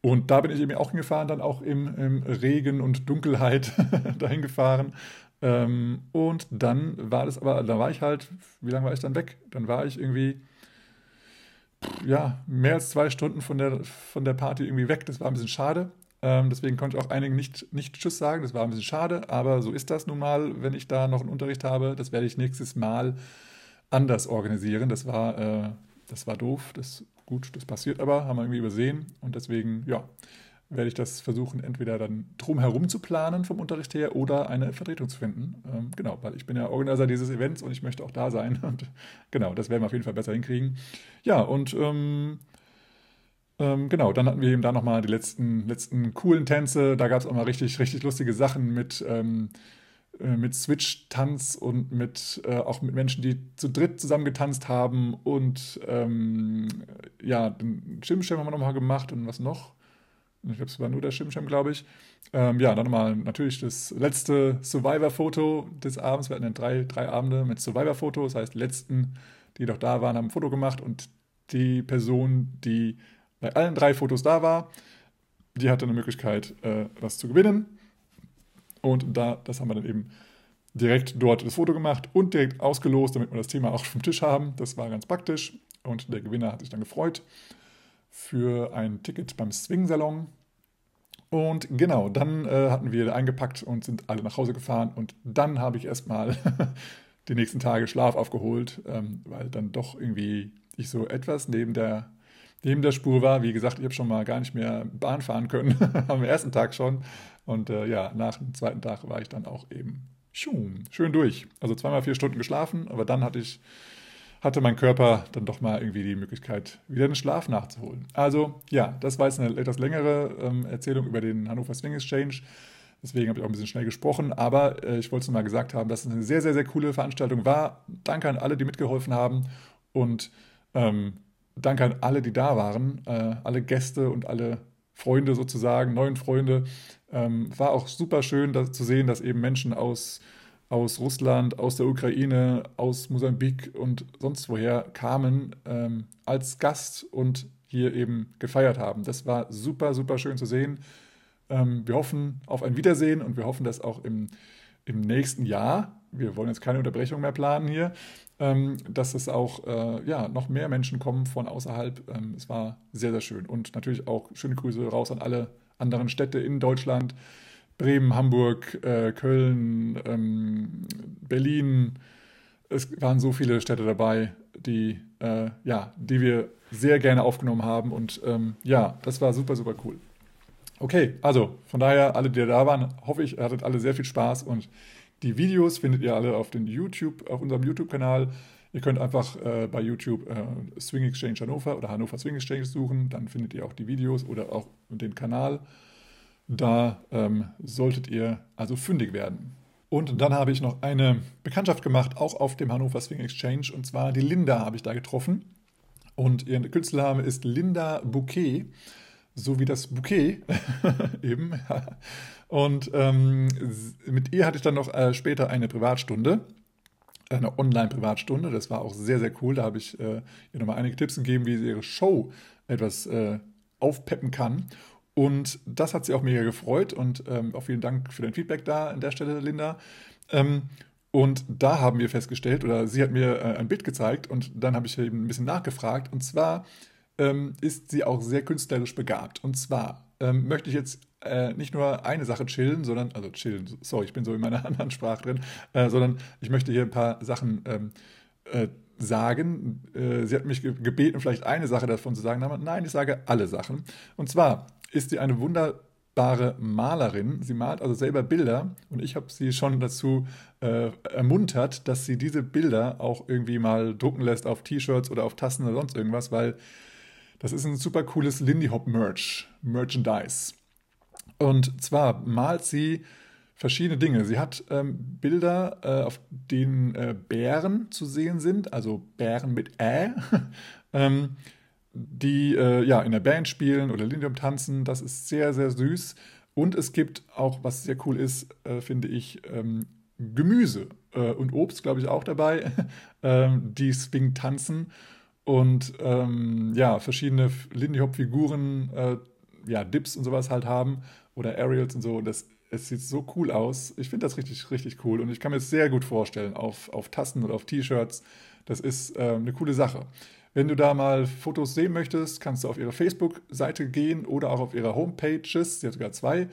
und da bin ich eben auch hingefahren, dann auch im, im Regen und Dunkelheit dahin gefahren. Ähm, und dann war das aber, da war ich halt, wie lange war ich dann weg? Dann war ich irgendwie, ja, mehr als zwei Stunden von der, von der Party irgendwie weg. Das war ein bisschen schade. Ähm, deswegen konnte ich auch einigen nicht, nicht Tschüss sagen. Das war ein bisschen schade, aber so ist das nun mal, wenn ich da noch einen Unterricht habe. Das werde ich nächstes Mal anders organisieren. Das war, äh, das war doof. Das, gut, das passiert aber, haben wir irgendwie übersehen. Und deswegen, ja, werde ich das versuchen, entweder dann drumherum zu planen vom Unterricht her oder eine Vertretung zu finden. Ähm, genau, weil ich bin ja Organisator dieses Events und ich möchte auch da sein. Und genau, das werden wir auf jeden Fall besser hinkriegen. Ja, und ähm, ähm, genau, dann hatten wir eben da nochmal die letzten, letzten coolen Tänze. Da gab es auch mal richtig, richtig lustige Sachen mit, ähm, äh, mit Switch-Tanz und mit, äh, auch mit Menschen, die zu dritt zusammen getanzt haben. Und ähm, ja, den Schirmschirm haben wir nochmal gemacht und was noch? Ich glaube, es war nur der Schirmschirm, glaube ich. Ähm, ja, dann nochmal natürlich das letzte Survivor-Foto des Abends. Wir hatten dann drei, drei Abende mit Survivor-Fotos. Das heißt, die letzten, die noch da waren, haben ein Foto gemacht und die Person, die bei allen drei Fotos da war, die hatte eine Möglichkeit, äh, was zu gewinnen. Und da, das haben wir dann eben direkt dort das Foto gemacht und direkt ausgelost, damit wir das Thema auch vom Tisch haben. Das war ganz praktisch und der Gewinner hat sich dann gefreut für ein Ticket beim Swing-Salon. Und genau, dann äh, hatten wir eingepackt und sind alle nach Hause gefahren. Und dann habe ich erstmal die nächsten Tage Schlaf aufgeholt, ähm, weil dann doch irgendwie ich so etwas neben der, neben der Spur war. Wie gesagt, ich habe schon mal gar nicht mehr Bahn fahren können am ersten Tag schon. Und äh, ja, nach dem zweiten Tag war ich dann auch eben schön durch. Also zweimal vier Stunden geschlafen, aber dann hatte ich hatte mein Körper dann doch mal irgendwie die Möglichkeit, wieder den Schlaf nachzuholen. Also ja, das war jetzt eine etwas längere ähm, Erzählung über den Hannover Swing Exchange. Deswegen habe ich auch ein bisschen schnell gesprochen, aber äh, ich wollte es mal gesagt haben, dass es eine sehr, sehr, sehr coole Veranstaltung war. Danke an alle, die mitgeholfen haben und ähm, danke an alle, die da waren, äh, alle Gäste und alle Freunde sozusagen, neuen Freunde. Ähm, war auch super schön dass, zu sehen, dass eben Menschen aus, aus Russland, aus der Ukraine, aus Mosambik und sonst woher kamen ähm, als Gast und hier eben gefeiert haben. Das war super, super schön zu sehen. Ähm, wir hoffen auf ein Wiedersehen und wir hoffen, dass auch im, im nächsten Jahr, wir wollen jetzt keine Unterbrechung mehr planen hier, ähm, dass es auch äh, ja, noch mehr Menschen kommen von außerhalb. Ähm, es war sehr, sehr schön. Und natürlich auch schöne Grüße raus an alle anderen Städte in Deutschland. Bremen, Hamburg, äh, Köln, ähm, Berlin. Es waren so viele Städte dabei, die, äh, ja, die wir sehr gerne aufgenommen haben. Und ähm, ja, das war super, super cool. Okay, also von daher, alle, die da waren, hoffe ich, ihr hattet alle sehr viel Spaß und die Videos findet ihr alle auf, den YouTube, auf unserem YouTube-Kanal. Ihr könnt einfach äh, bei YouTube äh, Swing Exchange Hannover oder Hannover Swing Exchange suchen, dann findet ihr auch die Videos oder auch den Kanal. Da ähm, solltet ihr also fündig werden. Und dann habe ich noch eine Bekanntschaft gemacht, auch auf dem Hannover Swing Exchange, und zwar die Linda habe ich da getroffen. Und ihr Künstlername ist Linda Bouquet so wie das Bouquet eben. Und ähm, mit ihr hatte ich dann noch äh, später eine Privatstunde, eine Online-Privatstunde. Das war auch sehr, sehr cool. Da habe ich äh, ihr nochmal einige Tipps gegeben, wie sie ihre Show etwas äh, aufpeppen kann. Und das hat sie auch mega gefreut und ähm, auch vielen Dank für dein Feedback da an der Stelle, Linda. Ähm, und da haben wir festgestellt, oder sie hat mir äh, ein Bild gezeigt und dann habe ich eben ein bisschen nachgefragt. Und zwar ähm, ist sie auch sehr künstlerisch begabt. Und zwar ähm, möchte ich jetzt äh, nicht nur eine Sache chillen, sondern, also chillen, sorry, ich bin so in meiner anderen Sprache drin, äh, sondern ich möchte hier ein paar Sachen ähm, äh, sagen. Äh, sie hat mich gebeten, vielleicht eine Sache davon zu sagen, aber nein, ich sage alle Sachen. Und zwar ist sie eine wunderbare Malerin. Sie malt also selber Bilder und ich habe sie schon dazu äh, ermuntert, dass sie diese Bilder auch irgendwie mal drucken lässt auf T-Shirts oder auf Tassen oder sonst irgendwas, weil das ist ein super cooles Lindy Hop Merch, Merchandise. Und zwar malt sie verschiedene Dinge. Sie hat ähm, Bilder, äh, auf denen äh, Bären zu sehen sind, also Bären mit Ä, ähm, die äh, ja in der Band spielen oder Hop tanzen. Das ist sehr, sehr süß. Und es gibt auch, was sehr cool ist, äh, finde ich, ähm, Gemüse äh, und Obst, glaube ich, auch dabei, ähm, die Swing tanzen und ähm, ja, verschiedene Lindy Hop Figuren, äh, ja, Dips und sowas halt haben oder Aerials und so. Das, es sieht so cool aus. Ich finde das richtig, richtig cool und ich kann mir das sehr gut vorstellen auf, auf Tassen oder auf T-Shirts. Das ist äh, eine coole Sache. Wenn du da mal Fotos sehen möchtest, kannst du auf ihre Facebook-Seite gehen oder auch auf ihre Homepages. Sie hat sogar zwei.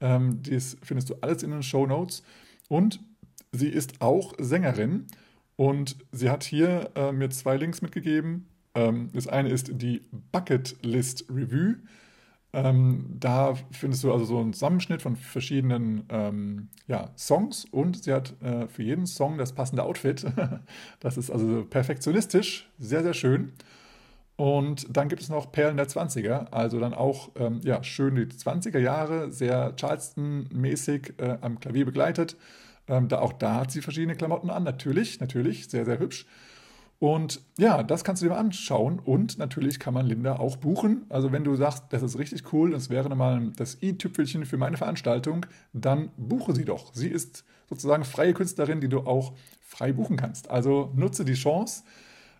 Ähm, das findest du alles in den Show Notes. Und sie ist auch Sängerin. Und sie hat hier äh, mir zwei Links mitgegeben. Ähm, das eine ist die Bucket List Review. Ähm, da findest du also so einen Zusammenschnitt von verschiedenen ähm, ja, Songs und sie hat äh, für jeden Song das passende Outfit. das ist also perfektionistisch, sehr, sehr schön. Und dann gibt es noch Perlen der 20er, also dann auch ähm, ja, schön die 20er Jahre, sehr Charleston-mäßig äh, am Klavier begleitet. Ähm, da, auch da hat sie verschiedene Klamotten an, natürlich, natürlich, sehr, sehr hübsch. Und ja, das kannst du dir mal anschauen. Und natürlich kann man Linda auch buchen. Also wenn du sagst, das ist richtig cool, das wäre mal das i-Tüpfelchen für meine Veranstaltung, dann buche sie doch. Sie ist sozusagen freie Künstlerin, die du auch frei buchen kannst. Also nutze die Chance,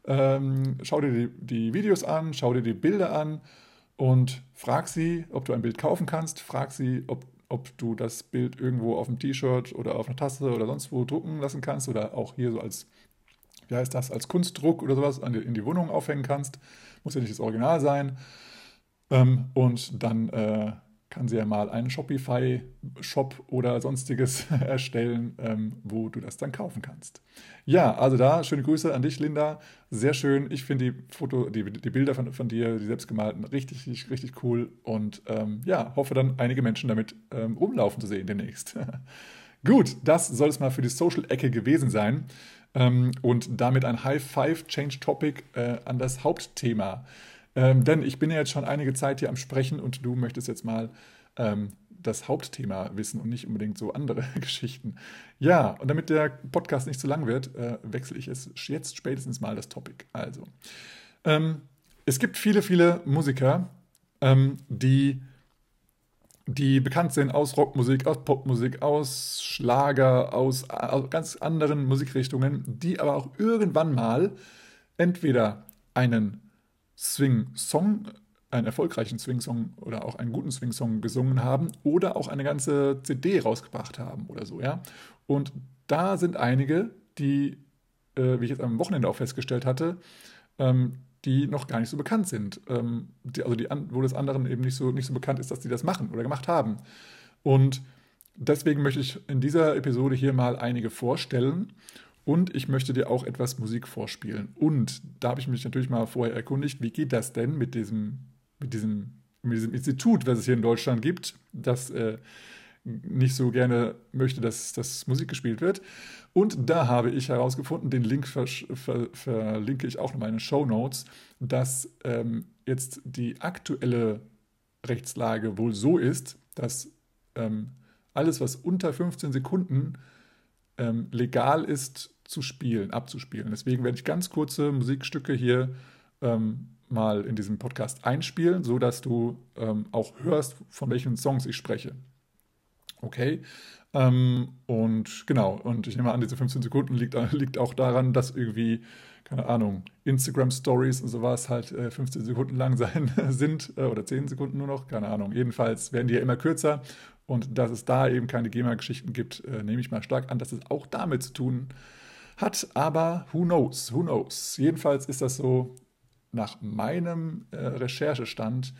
ähm, schau dir die, die Videos an, schau dir die Bilder an und frag sie, ob du ein Bild kaufen kannst. Frag sie, ob ob du das Bild irgendwo auf dem T-Shirt oder auf einer Tasse oder sonst wo drucken lassen kannst oder auch hier so als, wie heißt das, als Kunstdruck oder sowas in die Wohnung aufhängen kannst. Muss ja nicht das Original sein. Ähm, und dann äh, kann sie ja mal einen Shopify-Shop oder sonstiges erstellen, ähm, wo du das dann kaufen kannst. Ja, also da schöne Grüße an dich, Linda. Sehr schön. Ich finde die Foto, die, die Bilder von, von dir, die selbstgemalten, richtig, richtig, richtig cool. Und ähm, ja, hoffe dann einige Menschen damit ähm, rumlaufen zu sehen demnächst. Gut, das soll es mal für die Social-Ecke gewesen sein. Ähm, und damit ein High Five Change Topic äh, an das Hauptthema. Ähm, denn ich bin ja jetzt schon einige Zeit hier am Sprechen und du möchtest jetzt mal ähm, das Hauptthema wissen und nicht unbedingt so andere Geschichten. Ja, und damit der Podcast nicht zu lang wird, äh, wechsle ich es jetzt spätestens mal das Topic. Also, ähm, es gibt viele, viele Musiker, ähm, die die bekannt sind aus Rockmusik, aus Popmusik, aus Schlager, aus, aus ganz anderen Musikrichtungen, die aber auch irgendwann mal entweder einen Swing-Song, einen erfolgreichen Swing-Song oder auch einen guten Swing-Song gesungen haben oder auch eine ganze CD rausgebracht haben oder so, ja. Und da sind einige, die, äh, wie ich jetzt am Wochenende auch festgestellt hatte, ähm, die noch gar nicht so bekannt sind. Ähm, die, also die, wo das anderen eben nicht so, nicht so bekannt ist, dass die das machen oder gemacht haben. Und deswegen möchte ich in dieser Episode hier mal einige vorstellen. Und ich möchte dir auch etwas Musik vorspielen. Und da habe ich mich natürlich mal vorher erkundigt, wie geht das denn mit diesem, mit diesem, mit diesem Institut, was es hier in Deutschland gibt, das äh, nicht so gerne möchte, dass, dass Musik gespielt wird. Und da habe ich herausgefunden, den Link ver ver verlinke ich auch in den Show Notes, dass ähm, jetzt die aktuelle Rechtslage wohl so ist, dass ähm, alles, was unter 15 Sekunden ähm, legal ist zu spielen, abzuspielen. Deswegen werde ich ganz kurze Musikstücke hier ähm, mal in diesem Podcast einspielen, sodass du ähm, auch hörst, von welchen Songs ich spreche. Okay. Ähm, und genau, und ich nehme an, diese 15 Sekunden liegt, liegt auch daran, dass irgendwie, keine Ahnung, Instagram Stories und sowas halt äh, 15 Sekunden lang sein sind äh, oder 10 Sekunden nur noch, keine Ahnung. Jedenfalls werden die ja immer kürzer und dass es da eben keine GEMA-Geschichten gibt, äh, nehme ich mal stark an, dass es auch damit zu tun hat. Aber who knows, who knows. Jedenfalls ist das so nach meinem äh, Recherchestand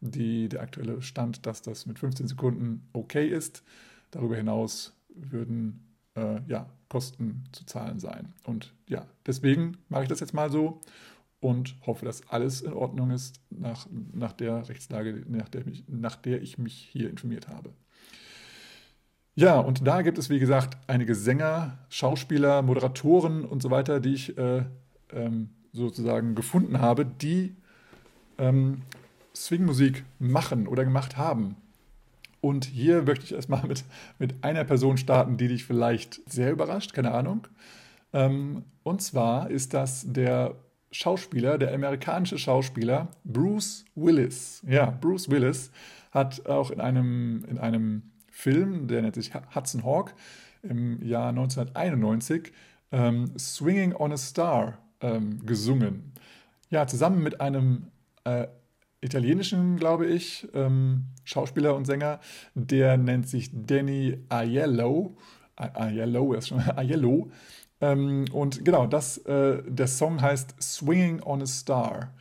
die, der aktuelle Stand, dass das mit 15 Sekunden okay ist. Darüber hinaus würden äh, ja, Kosten zu zahlen sein. Und ja, deswegen mache ich das jetzt mal so und hoffe, dass alles in Ordnung ist nach, nach der Rechtslage, nach der, mich, nach der ich mich hier informiert habe. Ja, und da gibt es, wie gesagt, einige Sänger, Schauspieler, Moderatoren und so weiter, die ich äh, ähm, sozusagen gefunden habe, die ähm, Swingmusik machen oder gemacht haben. Und hier möchte ich erstmal mit, mit einer Person starten, die dich vielleicht sehr überrascht, keine Ahnung. Ähm, und zwar ist das der Schauspieler, der amerikanische Schauspieler Bruce Willis. Ja, Bruce Willis hat auch in einem, in einem Film, der nennt sich Hudson Hawk, im Jahr 1991 ähm, Swinging on a Star ähm, gesungen. Ja, zusammen mit einem äh, italienischen, glaube ich, ähm, Schauspieler und Sänger. Der nennt sich Danny Aiello. Aiello ist schon Aiello. Ähm, und genau, das, äh, der Song heißt Swinging on a Star.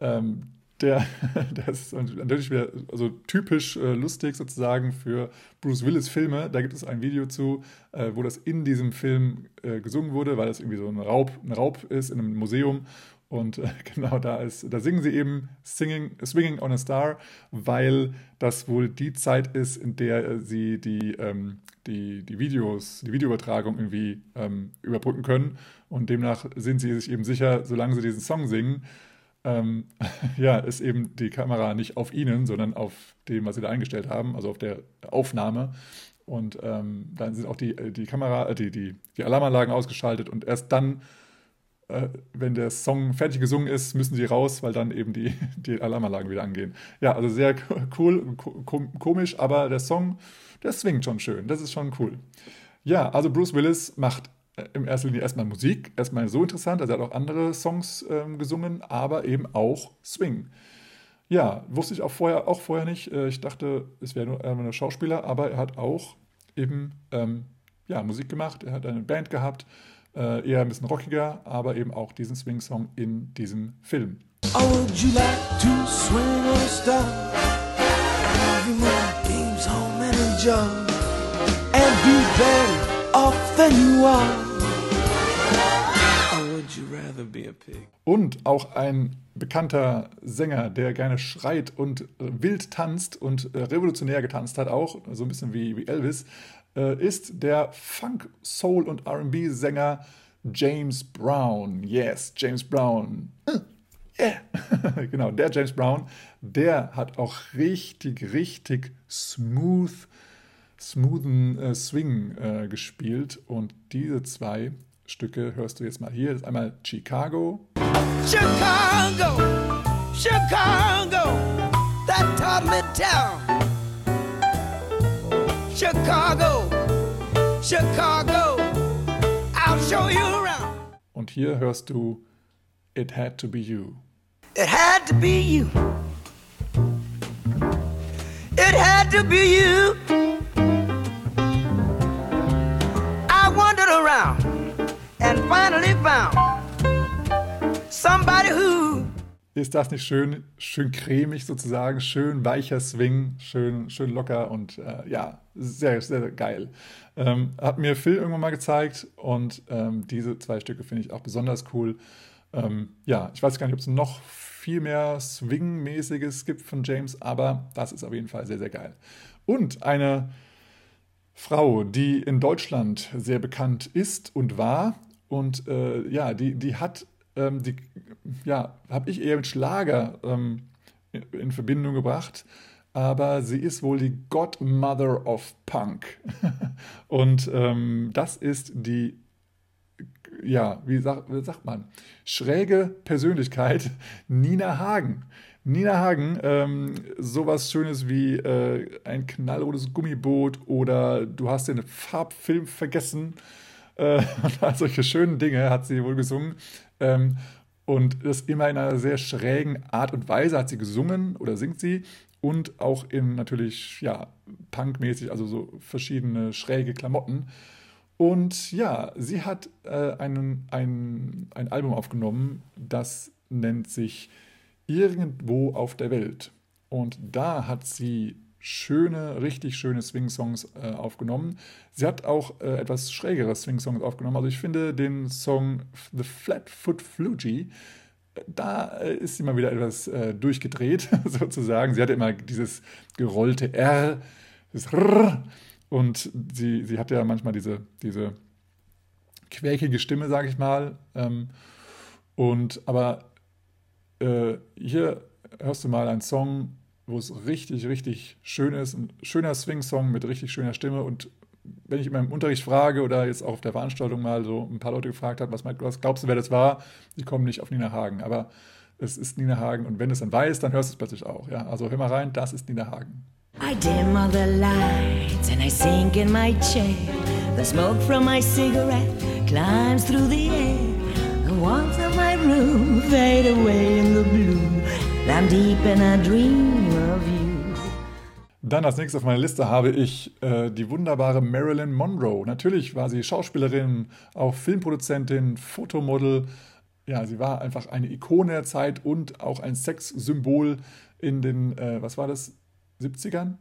Ähm, der, der ist natürlich wieder also typisch äh, lustig sozusagen für Bruce Willis Filme. Da gibt es ein Video zu, äh, wo das in diesem Film äh, gesungen wurde, weil das irgendwie so ein Raub, ein Raub ist in einem Museum und äh, genau da ist, da singen sie eben Singing, Swinging on a Star, weil das wohl die Zeit ist, in der äh, sie die, ähm, die, die Videos, die Videoübertragung irgendwie ähm, überbrücken können. Und demnach sind sie sich eben sicher, solange sie diesen Song singen, ähm, ja, ist eben die Kamera nicht auf ihnen, sondern auf dem, was sie da eingestellt haben, also auf der Aufnahme. Und ähm, dann sind auch die, äh, die Kamera, die, die, die Alarmanlagen ausgeschaltet und erst dann äh, wenn der Song fertig gesungen ist, müssen sie raus, weil dann eben die, die Alarmanlagen wieder angehen. Ja, also sehr cool, komisch, aber der Song, der swingt schon schön. Das ist schon cool. Ja, also Bruce Willis macht äh, im ersten Linie erstmal Musik, erstmal so interessant. Also er hat auch andere Songs ähm, gesungen, aber eben auch Swing. Ja, wusste ich auch vorher, auch vorher nicht. Äh, ich dachte, es wäre nur ein Schauspieler, aber er hat auch eben ähm, ja, Musik gemacht. Er hat eine Band gehabt äh, eher ein bisschen rockiger, aber eben auch diesen Swing-Song in diesem Film. Oh, would you like to swing on a star? Every morning games home and enjoy And be better off than you are Und auch ein bekannter Sänger, der gerne schreit und äh, wild tanzt und äh, revolutionär getanzt hat, auch so ein bisschen wie, wie Elvis, äh, ist der Funk, Soul und RB-Sänger James Brown. Yes, James Brown. Yeah. genau, der James Brown, der hat auch richtig, richtig smooth, smoothen äh, Swing äh, gespielt. Und diese zwei Stücke hörst du jetzt mal hier. Das ist einmal Chicago. Chicago, Chicago, that toddler town. Chicago, Chicago, I'll show you around. Und hier hörst du It Had to Be You. It had to be you. It had to be you. I wandered around and finally found somebody who. Ist das nicht schön, schön cremig sozusagen, schön weicher Swing, schön, schön locker und äh, ja, sehr, sehr geil. Ähm, hat mir Phil irgendwann mal gezeigt und ähm, diese zwei Stücke finde ich auch besonders cool. Ähm, ja, ich weiß gar nicht, ob es noch viel mehr Swing-mäßiges gibt von James, aber das ist auf jeden Fall sehr, sehr geil. Und eine Frau, die in Deutschland sehr bekannt ist und war und äh, ja, die, die hat, ähm, die, ja, habe ich eher mit Schlager ähm, in, in Verbindung gebracht aber sie ist wohl die Godmother of Punk. und ähm, das ist die ja, wie, sag, wie sagt man, schräge Persönlichkeit Nina Hagen. Nina Hagen, ähm, sowas Schönes wie äh, ein knallrotes Gummiboot oder du hast den Farbfilm vergessen. Äh, solche schönen Dinge hat sie wohl gesungen. Ähm, und das immer in einer sehr schrägen Art und Weise hat sie gesungen oder singt sie. Und auch in natürlich, ja, punkmäßig, also so verschiedene schräge Klamotten. Und ja, sie hat äh, einen, ein, ein Album aufgenommen, das nennt sich Irgendwo auf der Welt. Und da hat sie schöne, richtig schöne Swing-Songs äh, aufgenommen. Sie hat auch äh, etwas schrägere Swing-Songs aufgenommen. Also ich finde den Song The Flatfoot Flugie, da äh, ist sie mal wieder etwas äh, durchgedreht, sozusagen. Sie hatte immer dieses gerollte R, das R, und sie, sie hat ja manchmal diese, diese quäkige Stimme, sage ich mal. Ähm, und aber äh, hier hörst du mal einen Song, wo es richtig, richtig schön ist. Ein schöner Swing-Song mit richtig schöner Stimme. Und wenn ich in meinem Unterricht frage oder jetzt auch auf der Veranstaltung mal so ein paar Leute gefragt habe, was, was glaubst du, wer das war, die kommen nicht auf Nina Hagen. Aber es ist Nina Hagen und wenn du es dann weißt, dann hörst du es plötzlich auch. Ja? Also hör mal rein, das ist Nina Hagen. I dim all the lights and I sink in my chair. The smoke from my cigarette climbs through the air. The walls of my room fade away in the blue. I'm deep in a dream of you. Dann als nächstes auf meiner Liste habe ich äh, die wunderbare Marilyn Monroe. Natürlich war sie Schauspielerin, auch Filmproduzentin, Fotomodel. Ja, sie war einfach eine Ikone der Zeit und auch ein Sexsymbol in den, äh, was war das, 70ern?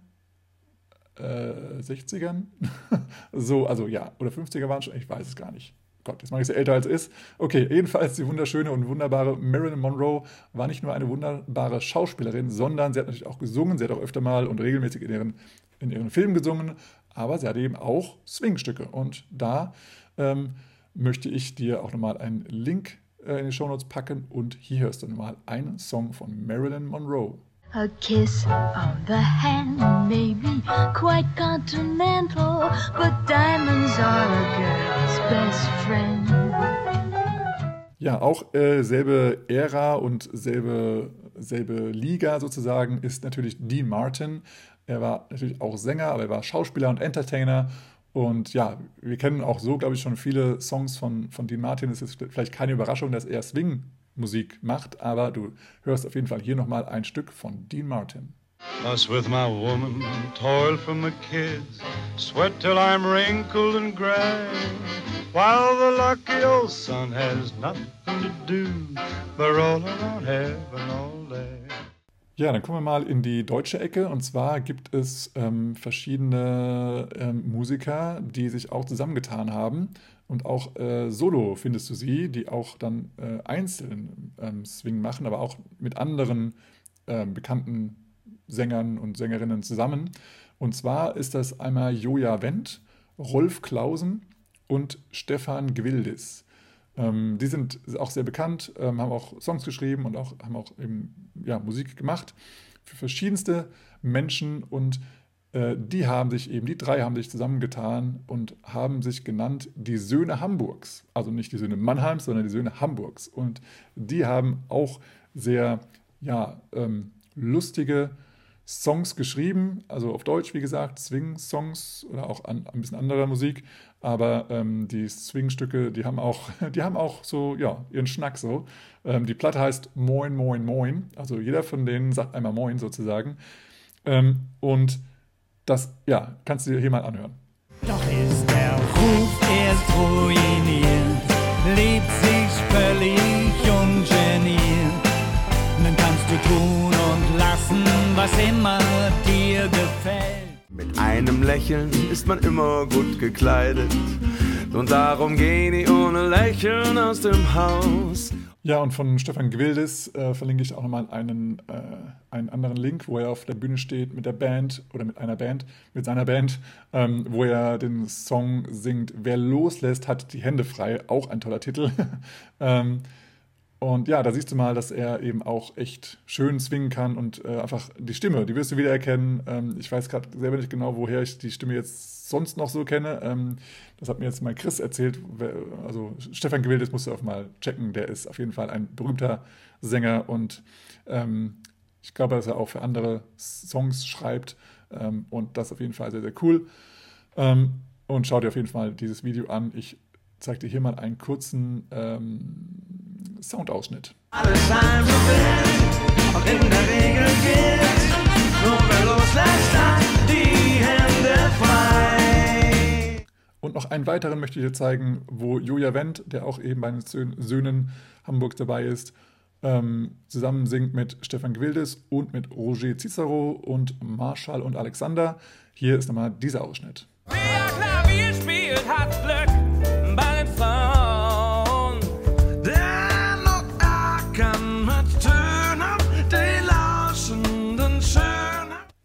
Äh, 60ern? so, also ja, oder 50er waren schon, ich weiß es gar nicht. Gott, jetzt mache ich sie älter als ist. Okay, jedenfalls die wunderschöne und wunderbare Marilyn Monroe war nicht nur eine wunderbare Schauspielerin, sondern sie hat natürlich auch gesungen. Sie hat auch öfter mal und regelmäßig in ihren, in ihren Filmen gesungen, aber sie hat eben auch Swingstücke. Und da ähm, möchte ich dir auch nochmal einen Link äh, in die Shownotes packen und hier hörst du nochmal einen Song von Marilyn Monroe. A kiss on the hand may be quite continental, but diamonds are a girl's best friend. Ja, auch äh, selbe Ära und selbe, selbe Liga sozusagen ist natürlich Dean Martin. Er war natürlich auch Sänger, aber er war Schauspieler und Entertainer. Und ja, wir kennen auch so, glaube ich, schon viele Songs von, von Dean Martin. Es ist vielleicht keine Überraschung, dass er Swing Musik macht, aber du hörst auf jeden Fall hier nochmal ein Stück von Dean Martin. Thus with my woman, toil from the kids, sweat till I'm wrinkled and gray, while the lucky old son has nothing to do but roll around heaven all day. Ja, dann kommen wir mal in die deutsche Ecke. Und zwar gibt es ähm, verschiedene ähm, Musiker, die sich auch zusammengetan haben und auch äh, solo findest du sie, die auch dann äh, einzeln ähm, Swing machen, aber auch mit anderen äh, bekannten Sängern und Sängerinnen zusammen. Und zwar ist das einmal Joja Wendt Rolf Klausen und Stefan Gwildis. Ähm, die sind auch sehr bekannt, ähm, haben auch Songs geschrieben und auch, haben auch eben, ja, Musik gemacht für verschiedenste Menschen und die haben sich eben, die drei haben sich zusammengetan und haben sich genannt die Söhne Hamburgs. Also nicht die Söhne Mannheims, sondern die Söhne Hamburgs. Und die haben auch sehr, ja, ähm, lustige Songs geschrieben, also auf Deutsch, wie gesagt, Swing-Songs oder auch an, ein bisschen anderer Musik. Aber ähm, die Swing-Stücke, die haben auch, die haben auch so, ja, ihren Schnack so. Ähm, die Platte heißt Moin, Moin, Moin. Also jeder von denen sagt einmal Moin sozusagen. Ähm, und das, ja, kannst du dir hier mal anhören. Doch ist der Ruf erst ruiniert, lebt sich völlig ungeniert. Dann kannst du tun und lassen, was immer dir gefällt. Mit einem Lächeln ist man immer gut gekleidet. Und darum gehen die ohne Lächeln aus dem Haus. Ja, und von Stefan Gwildis äh, verlinke ich auch nochmal einen, äh, einen anderen Link, wo er auf der Bühne steht mit der Band oder mit einer Band, mit seiner Band, ähm, wo er den Song singt Wer loslässt, hat die Hände frei. Auch ein toller Titel. ähm, und ja, da siehst du mal, dass er eben auch echt schön swingen kann und äh, einfach die Stimme, die wirst du wiedererkennen. Ähm, ich weiß gerade selber nicht genau, woher ich die Stimme jetzt sonst noch so kenne. Ähm, das hat mir jetzt mal Chris erzählt. Also Stefan Gewildes musst du auch mal checken. Der ist auf jeden Fall ein berühmter Sänger und ähm, ich glaube, dass er auch für andere Songs schreibt ähm, und das auf jeden Fall sehr, sehr cool. Ähm, und schau dir auf jeden Fall dieses Video an. Ich zeige dir hier mal einen kurzen ähm, Soundausschnitt. Alles so will und in der Regel gilt, nur wer loslässt, hat die Hände frei. Und noch einen weiteren möchte ich dir zeigen, wo Julia Wendt, der auch eben bei den Söhnen Hamburgs dabei ist, ähm, zusammen singt mit Stefan Gwildes und mit Roger Cicero und Marschall und Alexander. Hier ist nochmal dieser Ausschnitt. Wer Klavier spielt, hat Glück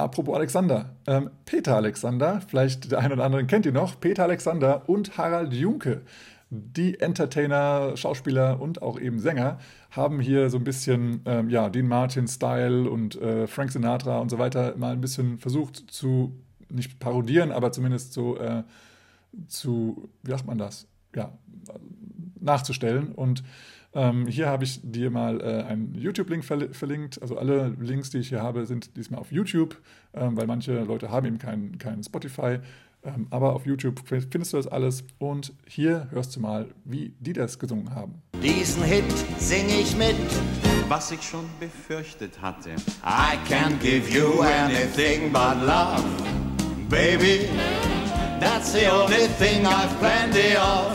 Apropos Alexander, ähm, Peter Alexander, vielleicht der eine oder andere kennt ihn noch, Peter Alexander und Harald Junke, die Entertainer, Schauspieler und auch eben Sänger, haben hier so ein bisschen, ähm, ja, Dean Martin-Style und äh, Frank Sinatra und so weiter mal ein bisschen versucht zu, nicht parodieren, aber zumindest so äh, zu, wie sagt man das? Ja, nachzustellen und ähm, hier habe ich dir mal äh, einen YouTube-Link verli verlinkt. Also alle Links, die ich hier habe, sind diesmal auf YouTube, ähm, weil manche Leute haben eben keinen kein Spotify. Ähm, aber auf YouTube findest du das alles und hier hörst du mal, wie die das gesungen haben. Diesen Hit singe ich mit, was ich schon befürchtet hatte. I can't give you anything but love, baby. That's the only thing I've plenty of,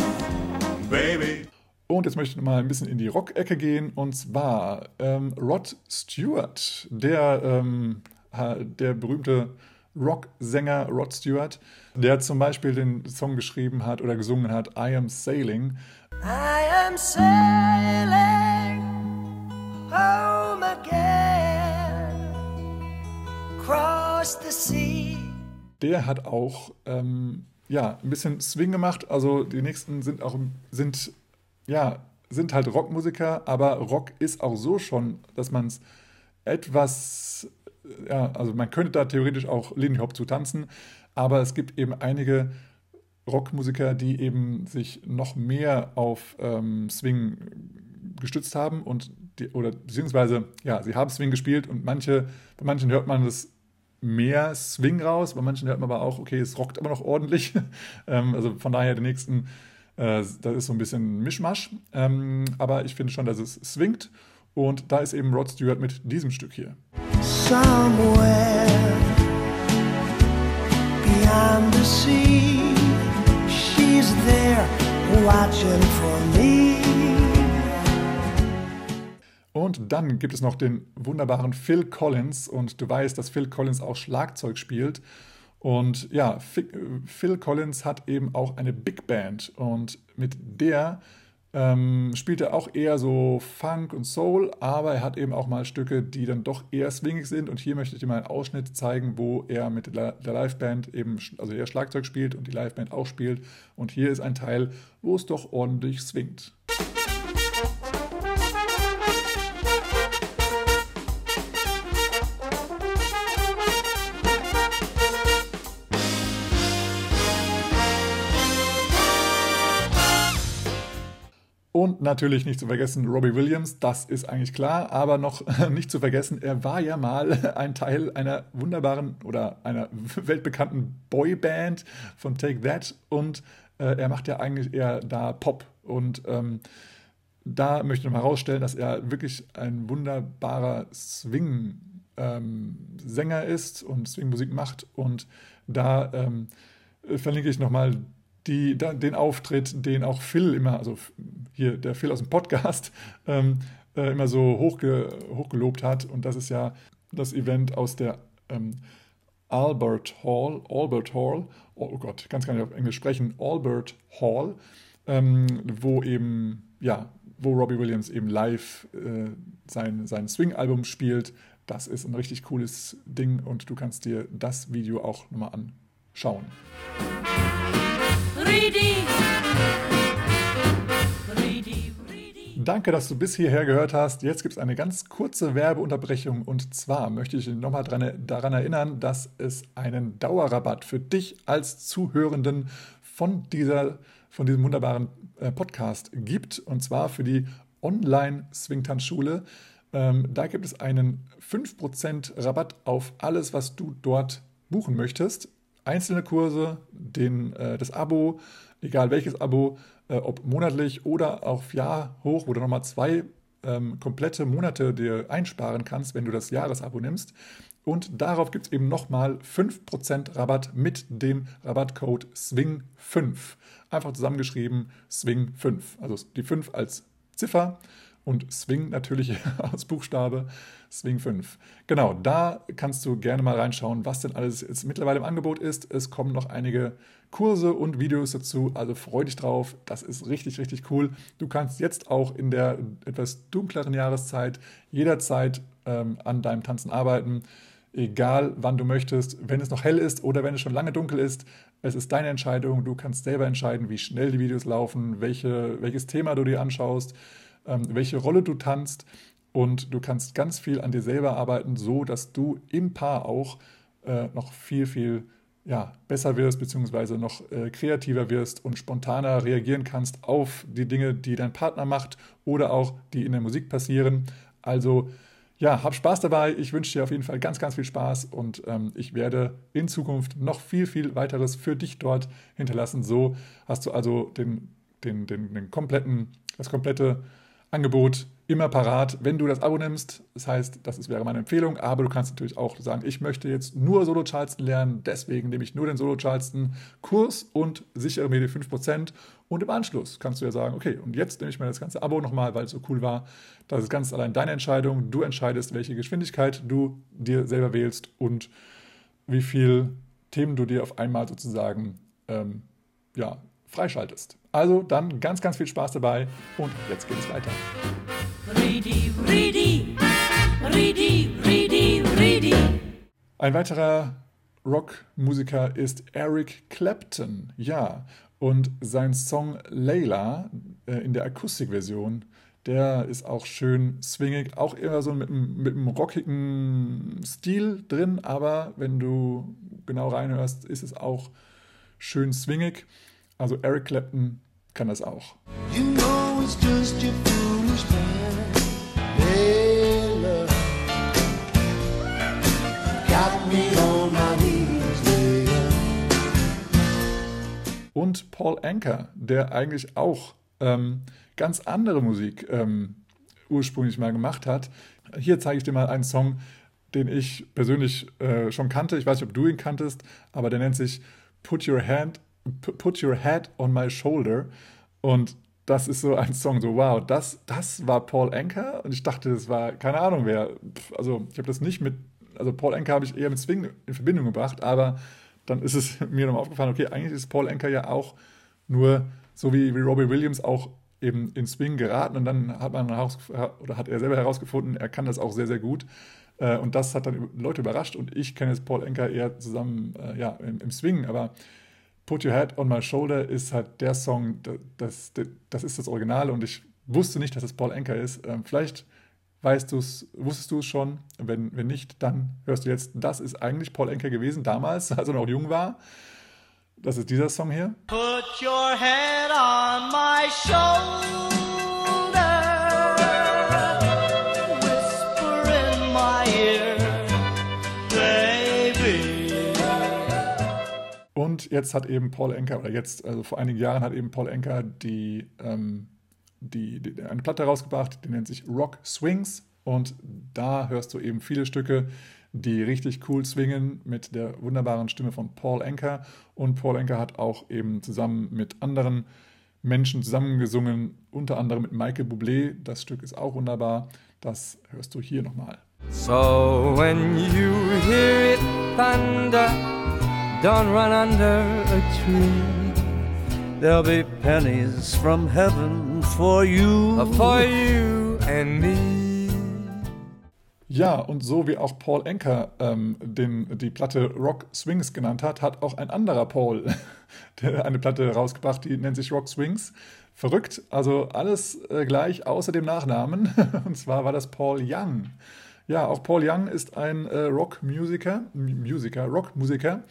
baby. Und jetzt möchte ich mal ein bisschen in die Rock-Ecke gehen. Und zwar ähm, Rod Stewart, der, ähm, der berühmte Rocksänger Rod Stewart, der zum Beispiel den Song geschrieben hat oder gesungen hat, I Am Sailing. I am sailing home again, cross the sea. Der hat auch ähm, ja, ein bisschen Swing gemacht. Also die nächsten sind auch sind ja, sind halt Rockmusiker, aber Rock ist auch so schon, dass man es etwas, ja, also man könnte da theoretisch auch Lindy Hop zu tanzen, aber es gibt eben einige Rockmusiker, die eben sich noch mehr auf ähm, Swing gestützt haben und die, oder beziehungsweise, ja, sie haben Swing gespielt und manche, bei manchen hört man das mehr Swing raus, bei manchen hört man aber auch, okay, es rockt aber noch ordentlich. ähm, also von daher den nächsten das ist so ein bisschen Mischmasch, ähm, aber ich finde schon, dass es swingt. Und da ist eben Rod Stewart mit diesem Stück hier. Somewhere beyond the sea, she's there watching for me. Und dann gibt es noch den wunderbaren Phil Collins. Und du weißt, dass Phil Collins auch Schlagzeug spielt. Und ja, Phil Collins hat eben auch eine Big Band und mit der ähm, spielt er auch eher so Funk und Soul, aber er hat eben auch mal Stücke, die dann doch eher swingig sind. Und hier möchte ich dir mal einen Ausschnitt zeigen, wo er mit der Liveband eben, also er Schlagzeug spielt und die Liveband auch spielt. Und hier ist ein Teil, wo es doch ordentlich swingt. Und natürlich nicht zu vergessen Robbie Williams, das ist eigentlich klar, aber noch nicht zu vergessen, er war ja mal ein Teil einer wunderbaren oder einer weltbekannten Boyband von Take That. Und äh, er macht ja eigentlich eher da Pop. Und ähm, da möchte ich noch mal herausstellen, dass er wirklich ein wunderbarer Swing-Sänger ähm, ist und Swing-Musik macht. Und da ähm, verlinke ich nochmal die, den Auftritt, den auch Phil immer, also hier der Phil aus dem Podcast, ähm, äh, immer so hochge, hochgelobt hat. Und das ist ja das Event aus der ähm, Albert Hall, Albert Hall, oh, Gott, ganz gar nicht auf Englisch sprechen, Albert Hall, ähm, wo eben, ja, wo Robbie Williams eben live äh, sein, sein Swing-Album spielt. Das ist ein richtig cooles Ding und du kannst dir das Video auch nochmal anschauen. Danke, dass du bis hierher gehört hast. Jetzt gibt es eine ganz kurze Werbeunterbrechung und zwar möchte ich dich nochmal daran erinnern, dass es einen Dauerrabatt für dich als Zuhörenden von, dieser, von diesem wunderbaren äh, Podcast gibt und zwar für die Online-Swingtanzschule. Ähm, da gibt es einen 5% Rabatt auf alles, was du dort buchen möchtest einzelne Kurse, den, äh, das Abo, egal welches Abo, äh, ob monatlich oder auf Jahr hoch, wo du nochmal zwei ähm, komplette Monate dir einsparen kannst, wenn du das Jahresabo nimmst. Und darauf gibt es eben nochmal 5% Rabatt mit dem Rabattcode SWING5. Einfach zusammengeschrieben SWING5. Also die 5 als Ziffer und Swing natürlich als Buchstabe, Swing 5. Genau, da kannst du gerne mal reinschauen, was denn alles jetzt mittlerweile im Angebot ist. Es kommen noch einige Kurse und Videos dazu, also freu dich drauf. Das ist richtig, richtig cool. Du kannst jetzt auch in der etwas dunkleren Jahreszeit jederzeit ähm, an deinem Tanzen arbeiten. Egal wann du möchtest, wenn es noch hell ist oder wenn es schon lange dunkel ist, es ist deine Entscheidung. Du kannst selber entscheiden, wie schnell die Videos laufen, welche, welches Thema du dir anschaust ähm, welche Rolle du tanzt und du kannst ganz viel an dir selber arbeiten, so dass du im Paar auch äh, noch viel, viel ja, besser wirst, beziehungsweise noch äh, kreativer wirst und spontaner reagieren kannst auf die Dinge, die dein Partner macht oder auch die in der Musik passieren. Also ja, hab Spaß dabei. Ich wünsche dir auf jeden Fall ganz, ganz viel Spaß und ähm, ich werde in Zukunft noch viel, viel weiteres für dich dort hinterlassen. So hast du also den, den, den, den kompletten, das komplette Angebot immer parat, wenn du das Abo nimmst. Das heißt, das wäre meine Empfehlung, aber du kannst natürlich auch sagen, ich möchte jetzt nur Solo Charleston lernen, deswegen nehme ich nur den Solo Charleston Kurs und sichere mir die 5%. Und im Anschluss kannst du ja sagen, okay, und jetzt nehme ich mir das ganze Abo nochmal, weil es so cool war. Das ist ganz allein deine Entscheidung. Du entscheidest, welche Geschwindigkeit du dir selber wählst und wie viele Themen du dir auf einmal sozusagen ähm, ja, freischaltest. Also dann ganz, ganz viel Spaß dabei und jetzt geht es weiter. Ein weiterer Rockmusiker ist Eric Clapton, ja. Und sein Song Layla äh, in der Akustikversion, der ist auch schön swingig, auch eher so mit, mit einem rockigen Stil drin, aber wenn du genau reinhörst, ist es auch schön swingig. Also Eric Clapton kann das auch. You know Paul Anker, der eigentlich auch ähm, ganz andere Musik ähm, ursprünglich mal gemacht hat. Hier zeige ich dir mal einen Song, den ich persönlich äh, schon kannte. Ich weiß nicht, ob du ihn kanntest, aber der nennt sich Put Your Hand Put Your Head on My Shoulder. Und das ist so ein Song, so wow, das, das war Paul Anker. Und ich dachte, das war, keine Ahnung wer. Also ich habe das nicht mit, also Paul Anker habe ich eher mit Swing in Verbindung gebracht, aber dann ist es mir nochmal aufgefallen, okay, eigentlich ist Paul Anker ja auch nur, so wie, wie Robbie Williams, auch eben in Swing geraten und dann hat man oder hat er selber herausgefunden, er kann das auch sehr, sehr gut. Äh, und das hat dann Leute überrascht und ich kenne jetzt Paul Enker eher zusammen äh, ja, im, im Swing, aber Put Your Head on My Shoulder ist halt der Song, das, das, das ist das Original und ich wusste nicht, dass es Paul Enker ist. Ähm, vielleicht weißt du's, wusstest du es schon. Wenn, wenn nicht, dann hörst du jetzt, das ist eigentlich Paul Enker gewesen damals, als er noch jung war. Das ist dieser Song hier. Put your head on my shoulder. Whisper in my ear, baby. Und jetzt hat eben Paul Enker, oder jetzt, also vor einigen Jahren hat eben Paul Enker die, ähm, die, die, eine Platte rausgebracht, die nennt sich Rock Swings. Und da hörst du eben viele Stücke, die richtig cool swingen mit der wunderbaren Stimme von Paul Anker. Und Paul Anker hat auch eben zusammen mit anderen Menschen zusammengesungen, unter anderem mit Michael Bublé. Das Stück ist auch wunderbar. Das hörst du hier nochmal. So when you hear it thunder, don't run under a tree. There'll be pennies from heaven for you, for you and me. Ja, und so wie auch Paul Anker ähm, den, die Platte Rock Swings genannt hat, hat auch ein anderer Paul eine Platte rausgebracht, die nennt sich Rock Swings. Verrückt, also alles äh, gleich außer dem Nachnamen. Und zwar war das Paul Young. Ja, auch Paul Young ist ein äh, Rockmusiker, Musiker, Rockmusiker.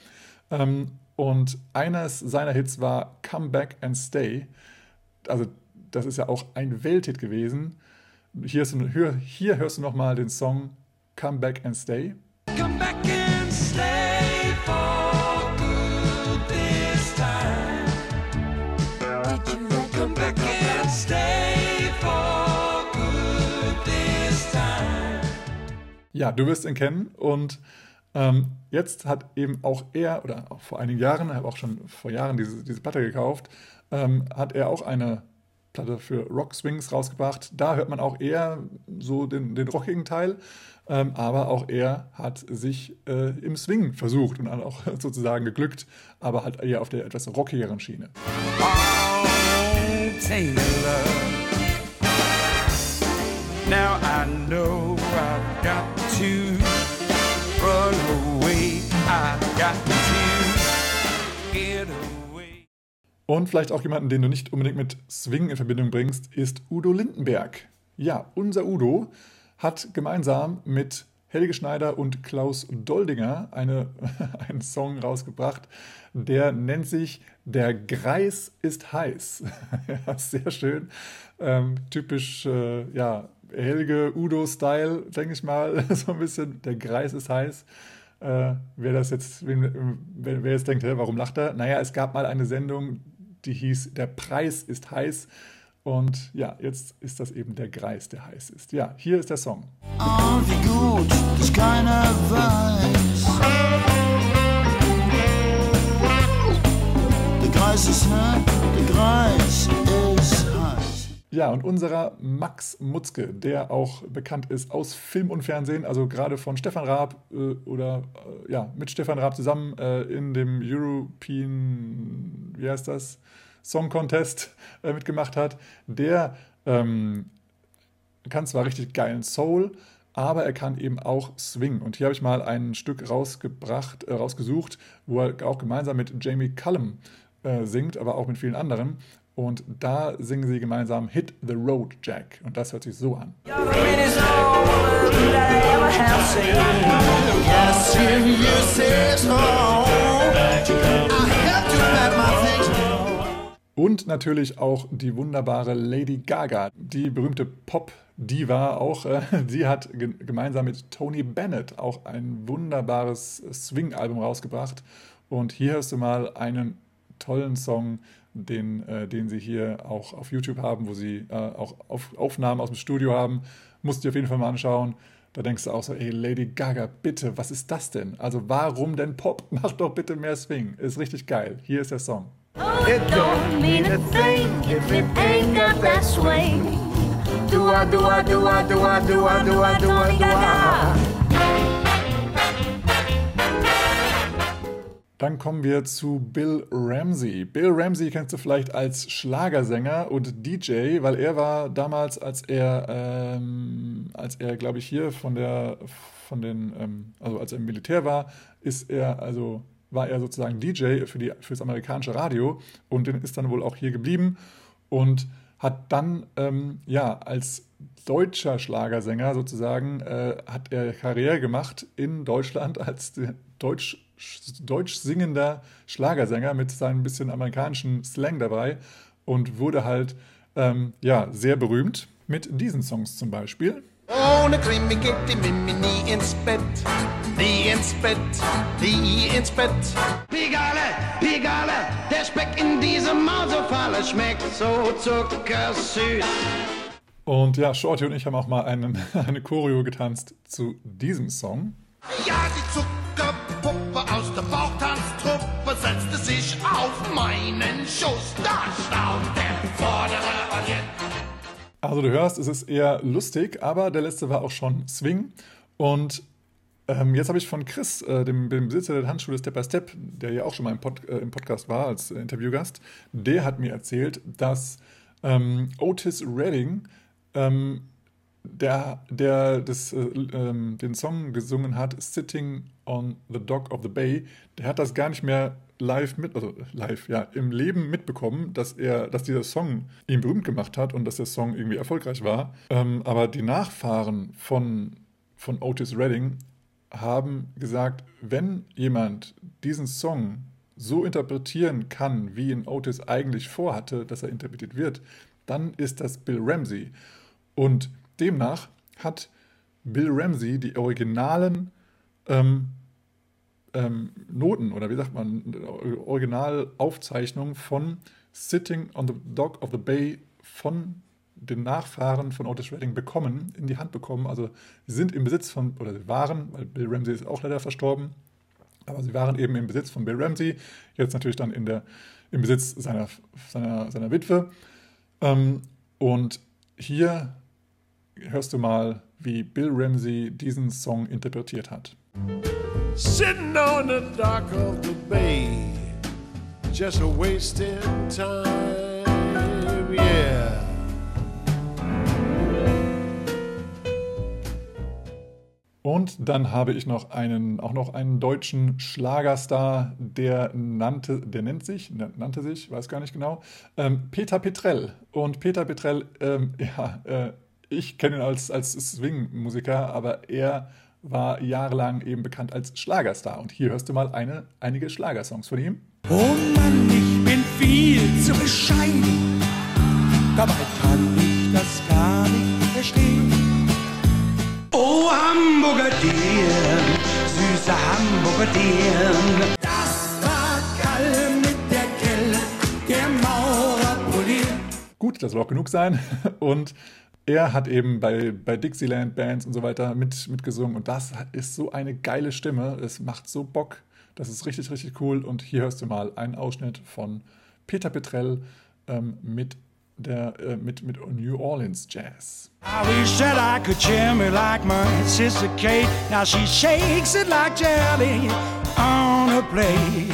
Ähm, und eines seiner Hits war Come Back and Stay. Also, das ist ja auch ein Welthit gewesen. Hier, ist, hier, hier hörst du nochmal den Song Come Back and Stay. Come back and stay for good this time. Come back and stay for good this time. Ja, du wirst ihn kennen und ähm, jetzt hat eben auch er, oder auch vor einigen Jahren, er hat auch schon vor Jahren diese, diese Platte gekauft, ähm, hat er auch eine Platte für Rock Swings rausgebracht. Da hört man auch eher so den, den rockigen Teil, ähm, aber auch er hat sich äh, im Swing versucht und auch sozusagen geglückt, aber halt eher auf der etwas rockigeren Schiene. Oh, Taylor. Now I know I've got to run away. I've got to Und vielleicht auch jemanden, den du nicht unbedingt mit Swing in Verbindung bringst, ist Udo Lindenberg. Ja, unser Udo hat gemeinsam mit Helge Schneider und Klaus Doldinger eine, einen Song rausgebracht, der nennt sich Der Greis ist heiß. ja, sehr schön. Ähm, typisch, äh, ja, Helge Udo-Style, denke ich mal, so ein bisschen. Der Greis ist heiß. Äh, wer das jetzt, wer, wer jetzt denkt, hä, warum lacht er? Naja, es gab mal eine Sendung, die hieß Der Preis ist heiß. Und ja, jetzt ist das eben der Greis, der heiß ist. Ja, hier ist der Song. Oh, wie gut, dass keiner weiß. Der Kreis ist hart, der heiß. Ja, und unserer Max Mutzke, der auch bekannt ist aus Film und Fernsehen, also gerade von Stefan Raab äh, oder äh, ja, mit Stefan Raab zusammen äh, in dem European, wie heißt das? Song Contest äh, mitgemacht hat, der ähm, kann zwar richtig geilen Soul, aber er kann eben auch Swing. Und hier habe ich mal ein Stück rausgebracht, äh, rausgesucht, wo er auch gemeinsam mit Jamie Cullum äh, singt, aber auch mit vielen anderen. Und da singen sie gemeinsam Hit the Road Jack. Und das hört sich so an. Home. Und natürlich auch die wunderbare Lady Gaga, die berühmte Pop-Diva auch. Äh, sie hat ge gemeinsam mit Tony Bennett auch ein wunderbares Swing-Album rausgebracht. Und hier hörst du mal einen tollen Song, den, äh, den sie hier auch auf YouTube haben, wo sie äh, auch auf Aufnahmen aus dem Studio haben. Musst du dir auf jeden Fall mal anschauen. Da denkst du auch so, ey, Lady Gaga, bitte, was ist das denn? Also warum denn Pop? Mach doch bitte mehr Swing. Ist richtig geil. Hier ist der Song. It don't mean a thing if it ain't got that swing. Do I, do I, do I, do I, do I, do I, do I, do I. Dann kommen wir zu Bill Ramsey. Bill Ramsey kennst du vielleicht als Schlagersänger und DJ, weil er war damals, als er, ähm, als er, glaube ich, hier von der, von den, ähm, also als er im Militär war, ist er, also war er sozusagen DJ für, die, für das amerikanische Radio und ist dann wohl auch hier geblieben und hat dann, ähm, ja, als deutscher Schlagersänger sozusagen, äh, hat er Karriere gemacht in Deutschland als Deutsch deutsch singender Schlagersänger mit seinem bisschen amerikanischen Slang dabei und wurde halt ähm, ja, sehr berühmt mit diesen Songs zum Beispiel. Ohne Krimi geht die Mimi nie ins Bett, nie ins Bett, nie ins Bett. Pigale, Pigale, der Speck in diesem Mausefalle schmeckt so zuckersüß. Und ja, Shorty und ich haben auch mal einen, eine Choreo getanzt zu diesem Song. Ja, die Zuckerpuppe aus der Bauchtanztruppe setzte sich auf meinen Schoß. Da staunt der vordere Orient. Also du hörst, es ist eher lustig, aber der letzte war auch schon Swing. Und ähm, jetzt habe ich von Chris, äh, dem, dem, Besitzer der Handschule Step by Step, der ja auch schon mal im, Pod, äh, im Podcast war als äh, Interviewgast, der hat mir erzählt, dass ähm, Otis Redding ähm, der, der das, äh, ähm, den Song gesungen hat, Sitting on the Dock of the Bay, der hat das gar nicht mehr live mit, also live, ja, im Leben mitbekommen, dass er, dass dieser Song ihn berühmt gemacht hat und dass der Song irgendwie erfolgreich war. Ähm, aber die Nachfahren von, von Otis Redding haben gesagt, wenn jemand diesen Song so interpretieren kann, wie ihn Otis eigentlich vorhatte, dass er interpretiert wird, dann ist das Bill Ramsey. Und demnach hat Bill Ramsey die originalen ähm, ähm, Noten oder wie sagt man, Originalaufzeichnungen von Sitting on the Dock of the Bay von den Nachfahren von Otis Redding bekommen, in die Hand bekommen. Also sie sind im Besitz von, oder sie waren, weil Bill Ramsey ist auch leider verstorben, aber sie waren eben im Besitz von Bill Ramsey, jetzt natürlich dann in der, im Besitz seiner, seiner, seiner Witwe. Ähm, und hier hörst du mal, wie Bill Ramsey diesen Song interpretiert hat. Sitting on the dock of the bay, just a wasting time, yeah. Und dann habe ich noch einen, auch noch einen deutschen Schlagerstar, der nannte, der nennt sich, nannte sich, weiß gar nicht genau, ähm, Peter Petrell. Und Peter Petrell, ähm, ja, äh, ich kenne ihn als, als Swing-Musiker, aber er war jahrelang eben bekannt als Schlagerstar. Und hier hörst du mal eine, einige Schlagersongs von ihm. Oh Mann, ich bin viel zu bescheiden. Dabei kann ich das gar nicht verstehen. Oh Hamburger Dirn, süße Hamburger Dirn. Das war Kalle mit der Kelle, der Maurer poliert. Gut, das soll auch genug sein. Und er hat eben bei, bei Dixieland Bands und so weiter mit, mitgesungen und das ist so eine geile Stimme. Es macht so Bock. Das ist richtig, richtig cool. Und hier hörst du mal einen Ausschnitt von Peter Petrell ähm, mit, der, äh, mit, mit New Orleans Jazz. I wish that I could cheer me like my sister Kate. Now she shakes it like jelly on a plate.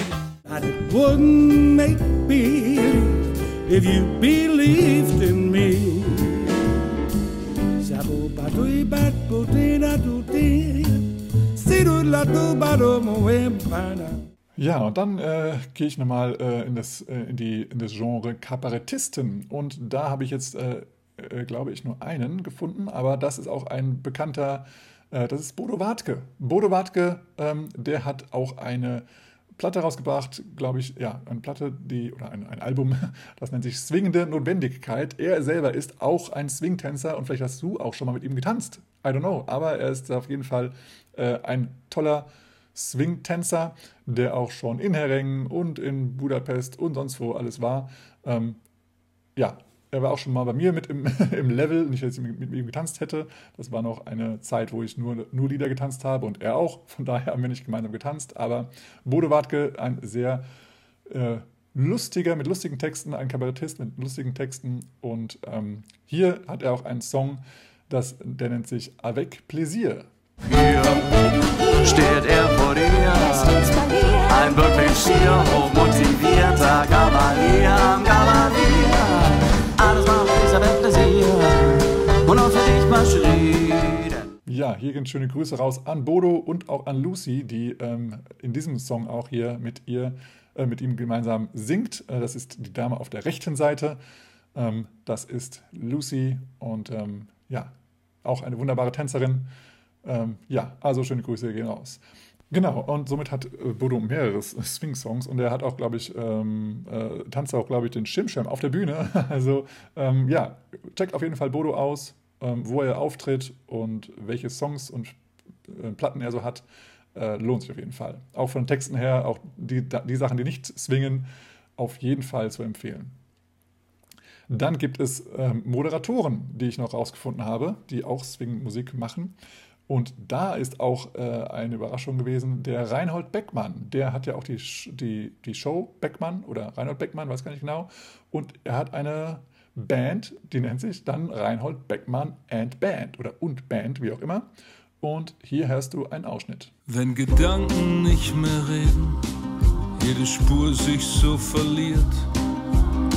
It wouldn't make me if you believed in me. Ja, und dann äh, gehe ich nochmal äh, in, das, äh, in, die, in das Genre Kabarettisten. Und da habe ich jetzt, äh, äh, glaube ich, nur einen gefunden, aber das ist auch ein bekannter, äh, das ist Bodo Wartke. Bodo Wartke, ähm, der hat auch eine Platte rausgebracht, glaube ich, ja, eine Platte, die, oder ein, ein Album, das nennt sich Swingende Notwendigkeit. Er selber ist auch ein Swingtänzer und vielleicht hast du auch schon mal mit ihm getanzt. I don't know, aber er ist auf jeden Fall äh, ein toller Swing-Tänzer, der auch schon in Heringen und in Budapest und sonst wo alles war. Ähm, ja, er war auch schon mal bei mir mit im, im Level, nicht, dass ich mit, mit, ihm getanzt hätte. Das war noch eine Zeit, wo ich nur, nur Lieder getanzt habe und er auch. Von daher haben wir nicht gemeinsam getanzt. Aber Bodo Wartke, ein sehr äh, lustiger, mit lustigen Texten, ein Kabarettist mit lustigen Texten. Und ähm, hier hat er auch einen Song, das, der nennt sich Avec Plaisir. Ja. steht er vor dir. Ein wirklich schier hochmotivierter Kavalier am Kavalier. Ja, hier gehen schöne Grüße raus an Bodo und auch an Lucy, die ähm, in diesem Song auch hier mit ihr, äh, mit ihm gemeinsam singt. Äh, das ist die Dame auf der rechten Seite. Ähm, das ist Lucy und ähm, ja, auch eine wunderbare Tänzerin. Ähm, ja, also schöne Grüße gehen raus. Genau, und somit hat äh, Bodo mehrere Swing-Songs und er hat auch, glaube ich, ähm, äh, tanzt auch, glaube ich, den Schirmschirm auf der Bühne. Also ähm, ja, checkt auf jeden Fall Bodo aus, wo er auftritt und welche Songs und äh, Platten er so hat. Äh, lohnt sich auf jeden Fall. Auch von Texten her, auch die, die Sachen, die nicht swingen, auf jeden Fall zu empfehlen. Dann gibt es ähm, Moderatoren, die ich noch rausgefunden habe, die auch Swing-Musik machen. Und da ist auch äh, eine Überraschung gewesen, der Reinhold Beckmann, der hat ja auch die, die, die Show Beckmann oder Reinhold Beckmann, weiß gar nicht genau. Und er hat eine Band, die nennt sich dann Reinhold Beckmann and Band oder und Band, wie auch immer. Und hier hörst du einen Ausschnitt. Wenn Gedanken nicht mehr reden, jede Spur sich so verliert,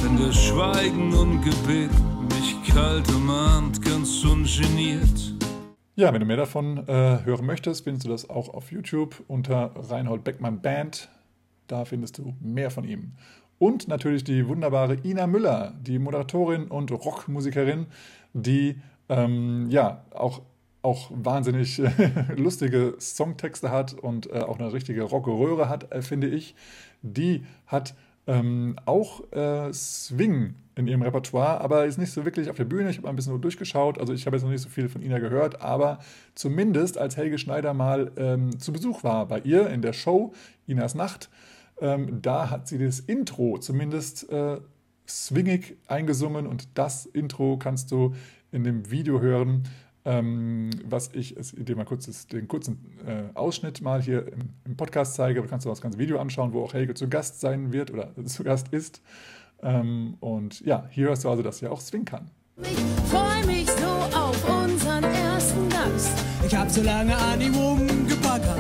wenn das Schweigen und Gebet mich kalt umarmt, ganz ungeniert. Ja, wenn du mehr davon äh, hören möchtest, findest du das auch auf YouTube unter Reinhold Beckmann Band. Da findest du mehr von ihm. Und natürlich die wunderbare Ina Müller, die Moderatorin und Rockmusikerin, die ähm, ja auch auch wahnsinnig lustige Songtexte hat und äh, auch eine richtige Rockröhre hat, äh, finde ich. Die hat ähm, auch äh, Swing in ihrem Repertoire, aber ist nicht so wirklich auf der Bühne. Ich habe mal ein bisschen nur durchgeschaut. Also ich habe jetzt noch nicht so viel von Ina gehört, aber zumindest als Helge Schneider mal ähm, zu Besuch war bei ihr in der Show Inas Nacht, ähm, da hat sie das Intro zumindest äh, swingig eingesungen und das Intro kannst du in dem Video hören ähm, was ich dir mal kurz den kurzen äh, Ausschnitt mal hier im, im, Podcast zeige. Da kannst du das ganze Video anschauen, wo auch Helge zu Gast sein wird oder zu Gast ist. Ähm, und ja, hier hörst du also, dass er auch swingen kann. Ich freue mich so auf unseren ersten Gast. Ich hab so lange an ihm rumgebaggert,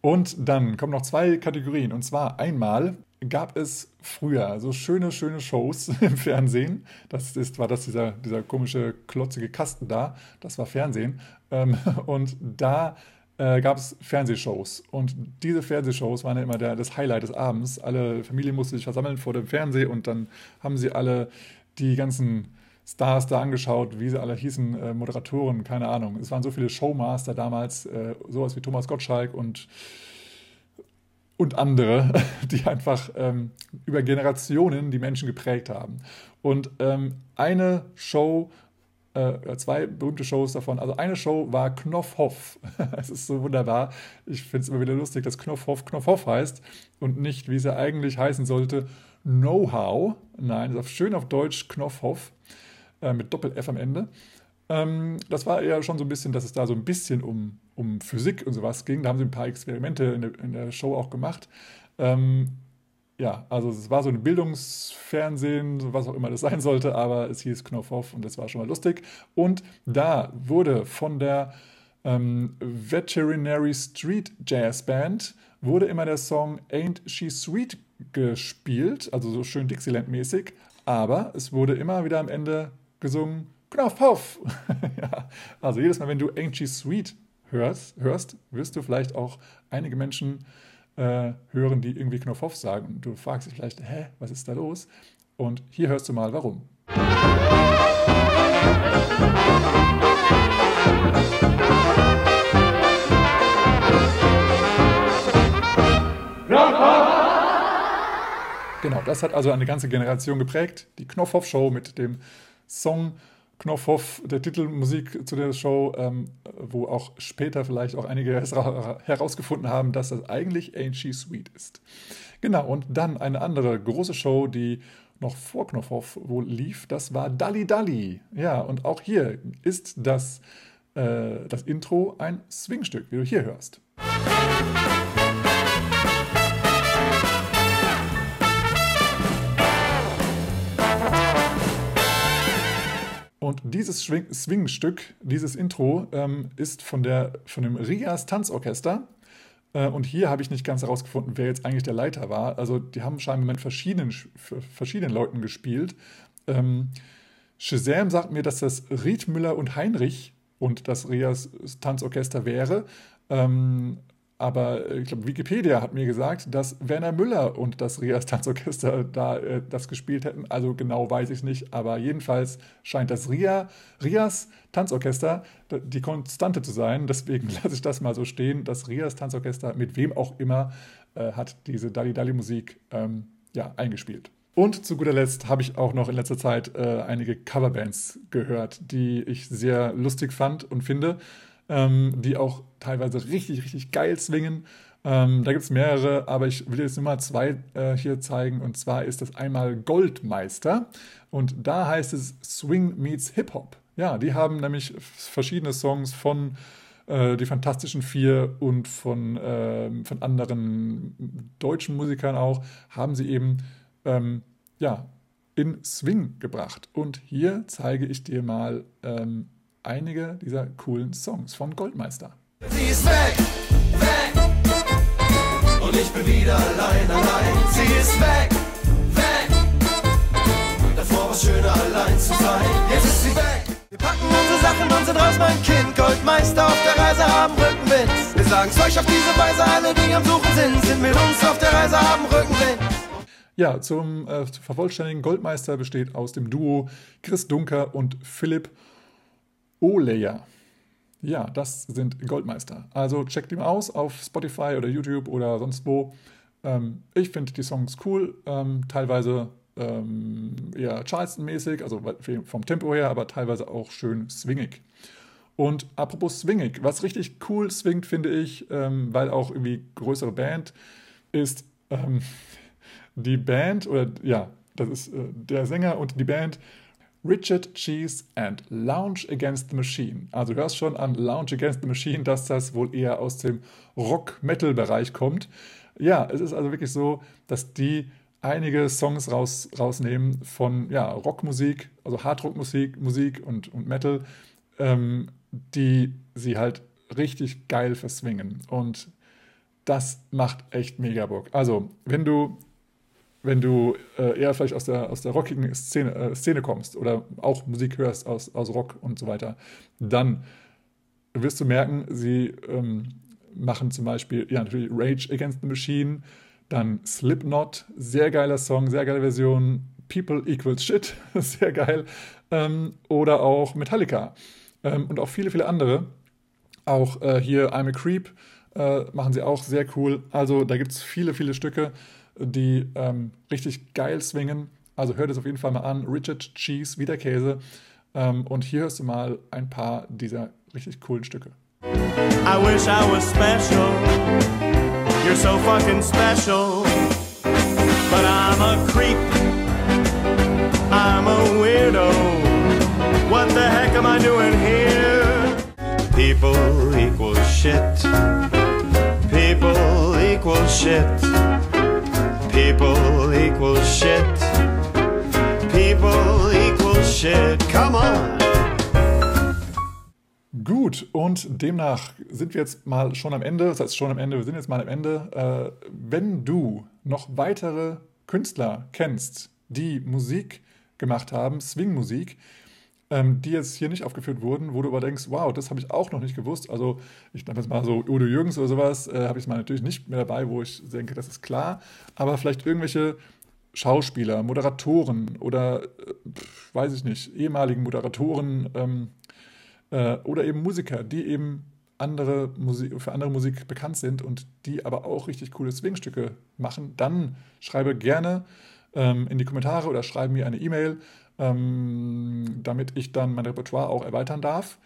Und dann kommen noch zwei Kategorien. Und zwar einmal gab es früher so schöne, schöne Shows im Fernsehen. Das ist, war das dieser, dieser komische, klotzige Kasten da. Das war Fernsehen. Ähm, und da äh, gab es Fernsehshows. Und diese Fernsehshows waren ja immer der, das Highlight des Abends. Alle Familien mussten sich versammeln vor dem Fernseher und dann haben sie alle die ganzen Stars da angeschaut, wie sie alle hießen, äh, Moderatoren, keine Ahnung. Es waren so viele Showmaster damals, äh, sowas wie Thomas Gottschalk und und andere, die einfach ähm, über Generationen die Menschen geprägt haben. Und ähm, eine Show, äh, zwei berühmte Shows davon, also eine Show war Knopfhoff. es ist so wunderbar. Ich finde es immer wieder lustig, dass Knopfhoff Knopfhoff heißt und nicht, wie es ja eigentlich heißen sollte, Know-how. Nein, ist schön auf Deutsch Knopfhoff äh, mit Doppel-F am Ende. Ähm, das war eher schon so ein bisschen, dass es da so ein bisschen um, um Physik und sowas ging. Da haben sie ein paar Experimente in der, in der Show auch gemacht. Ähm, ja, also es war so ein Bildungsfernsehen, was auch immer das sein sollte, aber es hieß Knopfhoff und das war schon mal lustig. Und da wurde von der ähm, Veterinary Street Jazz Band wurde immer der Song Ain't She Sweet gespielt, also so schön Dixieland-mäßig, aber es wurde immer wieder am Ende gesungen Knopfhoff. ja, also jedes Mal, wenn du Angie Sweet hörst, hörst, wirst du vielleicht auch einige Menschen äh, hören, die irgendwie Knopfhoff sagen. Und du fragst dich vielleicht, hä, was ist da los? Und hier hörst du mal, warum. Genau, das hat also eine ganze Generation geprägt. Die Knopfhoff-Show mit dem Song Knopfhoff, der Titelmusik zu der Show, ähm, wo auch später vielleicht auch einige herausgefunden haben, dass das eigentlich Ain't She Sweet ist. Genau, und dann eine andere große Show, die noch vor Knopfhoff wohl lief, das war Dalli Dalli. Ja, und auch hier ist das, äh, das Intro ein Swingstück, wie du hier hörst. Und dieses Swing- Swing-Stück, dieses Intro, ähm, ist von, der, von dem Rias Tanzorchester. Äh, und hier habe ich nicht ganz herausgefunden, wer jetzt eigentlich der Leiter war. Also die haben scheinbar mit verschiedenen, verschiedenen Leuten gespielt. Ähm, Shazam sagt mir, dass das Ried Müller und Heinrich und das Rias Tanzorchester wäre. Ähm, aber ich glaube, Wikipedia hat mir gesagt, dass Werner Müller und das Rias Tanzorchester da äh, das gespielt hätten. Also genau weiß ich es nicht. Aber jedenfalls scheint das Ria, Rias Tanzorchester die Konstante zu sein. Deswegen lasse ich das mal so stehen. Das Rias Tanzorchester, mit wem auch immer, äh, hat diese Dali Dali Musik ähm, ja, eingespielt. Und zu guter Letzt habe ich auch noch in letzter Zeit äh, einige Coverbands gehört, die ich sehr lustig fand und finde ähm, die auch teilweise richtig, richtig geil swingen. Ähm, da gibt es mehrere, aber ich will jetzt nur mal zwei äh, hier zeigen. Und zwar ist das einmal Goldmeister. Und da heißt es Swing meets Hip-Hop. Ja, die haben nämlich verschiedene Songs von äh, die Fantastischen Vier und von, äh, von anderen deutschen Musikern auch, haben sie eben ähm, ja, in Swing gebracht. Und hier zeige ich dir mal ähm, einige dieser coolen Songs von Goldmeister. Sie ist weg, weg. Und ich bin wieder allein, allein. Sie ist weg, weg. Davor war es schöner, allein zu sein. Jetzt ist sie weg. Wir packen unsere Sachen und sind raus, mein Kind. Goldmeister auf der Reise haben Rückenwind. Wir sagen's euch auf diese Weise, alle, die am Suchen sind, sind mit uns auf der Reise, haben Rückenwind. Ja, zum äh, vervollständigen Goldmeister besteht aus dem Duo Chris Dunker und Philipp Oleja. Ja, das sind Goldmeister. Also checkt mal aus auf Spotify oder YouTube oder sonst wo. Ähm, ich finde die Songs cool, ähm, teilweise ähm, eher Charleston-mäßig, also vom Tempo her, aber teilweise auch schön swingig. Und apropos swingig, was richtig cool swingt, finde ich, ähm, weil auch irgendwie größere Band ist, ähm, die Band, oder ja, das ist äh, der Sänger und die Band Richard Cheese and Lounge Against the Machine. Also du hörst schon an Lounge Against the Machine, dass das wohl eher aus dem Rock-Metal-Bereich kommt. Ja, es ist also wirklich so, dass die einige Songs raus, rausnehmen von ja, Rockmusik, also Hardrockmusik Musik und, und Metal, ähm, die sie halt richtig geil verswingen. Und das macht echt mega Bock. Also, wenn du wenn du äh, eher vielleicht aus der, aus der rockigen Szene, äh, Szene kommst oder auch Musik hörst aus, aus Rock und so weiter, dann wirst du merken, sie ähm, machen zum Beispiel, ja, natürlich Rage Against the Machine, dann Slipknot, sehr geiler Song, sehr geile Version, People Equals Shit, sehr geil, ähm, oder auch Metallica ähm, und auch viele, viele andere. Auch äh, hier I'm a Creep äh, machen sie auch sehr cool. Also da gibt es viele, viele Stücke die ähm, richtig geil swingen. Also hört es auf jeden Fall mal an. Richard Cheese, wieder Käse. Ähm, und hier hörst du mal ein paar dieser richtig coolen Stücke. I wish I was special. You're so fucking special. But I'm a creep. I'm a weirdo. What the heck am I doing here? People equal shit. People equal shit. People equal shit. People equal shit. Come on. Gut, und demnach sind wir jetzt mal schon am Ende. Das heißt schon am Ende, wir sind jetzt mal am Ende. Äh, wenn du noch weitere Künstler kennst, die Musik gemacht haben, Swing-Musik, ähm, die jetzt hier nicht aufgeführt wurden, wo du aber denkst, wow, das habe ich auch noch nicht gewusst. Also ich nenne jetzt mal so Udo Jürgens oder sowas, äh, habe ich mal natürlich nicht mehr dabei, wo ich denke, das ist klar. Aber vielleicht irgendwelche Schauspieler, Moderatoren oder, äh, weiß ich nicht, ehemaligen Moderatoren ähm, äh, oder eben Musiker, die eben andere Musik, für andere Musik bekannt sind und die aber auch richtig coole Swingstücke machen, dann schreibe gerne ähm, in die Kommentare oder schreibe mir eine E-Mail ähm, damit ich dann mein Repertoire auch erweitern darf.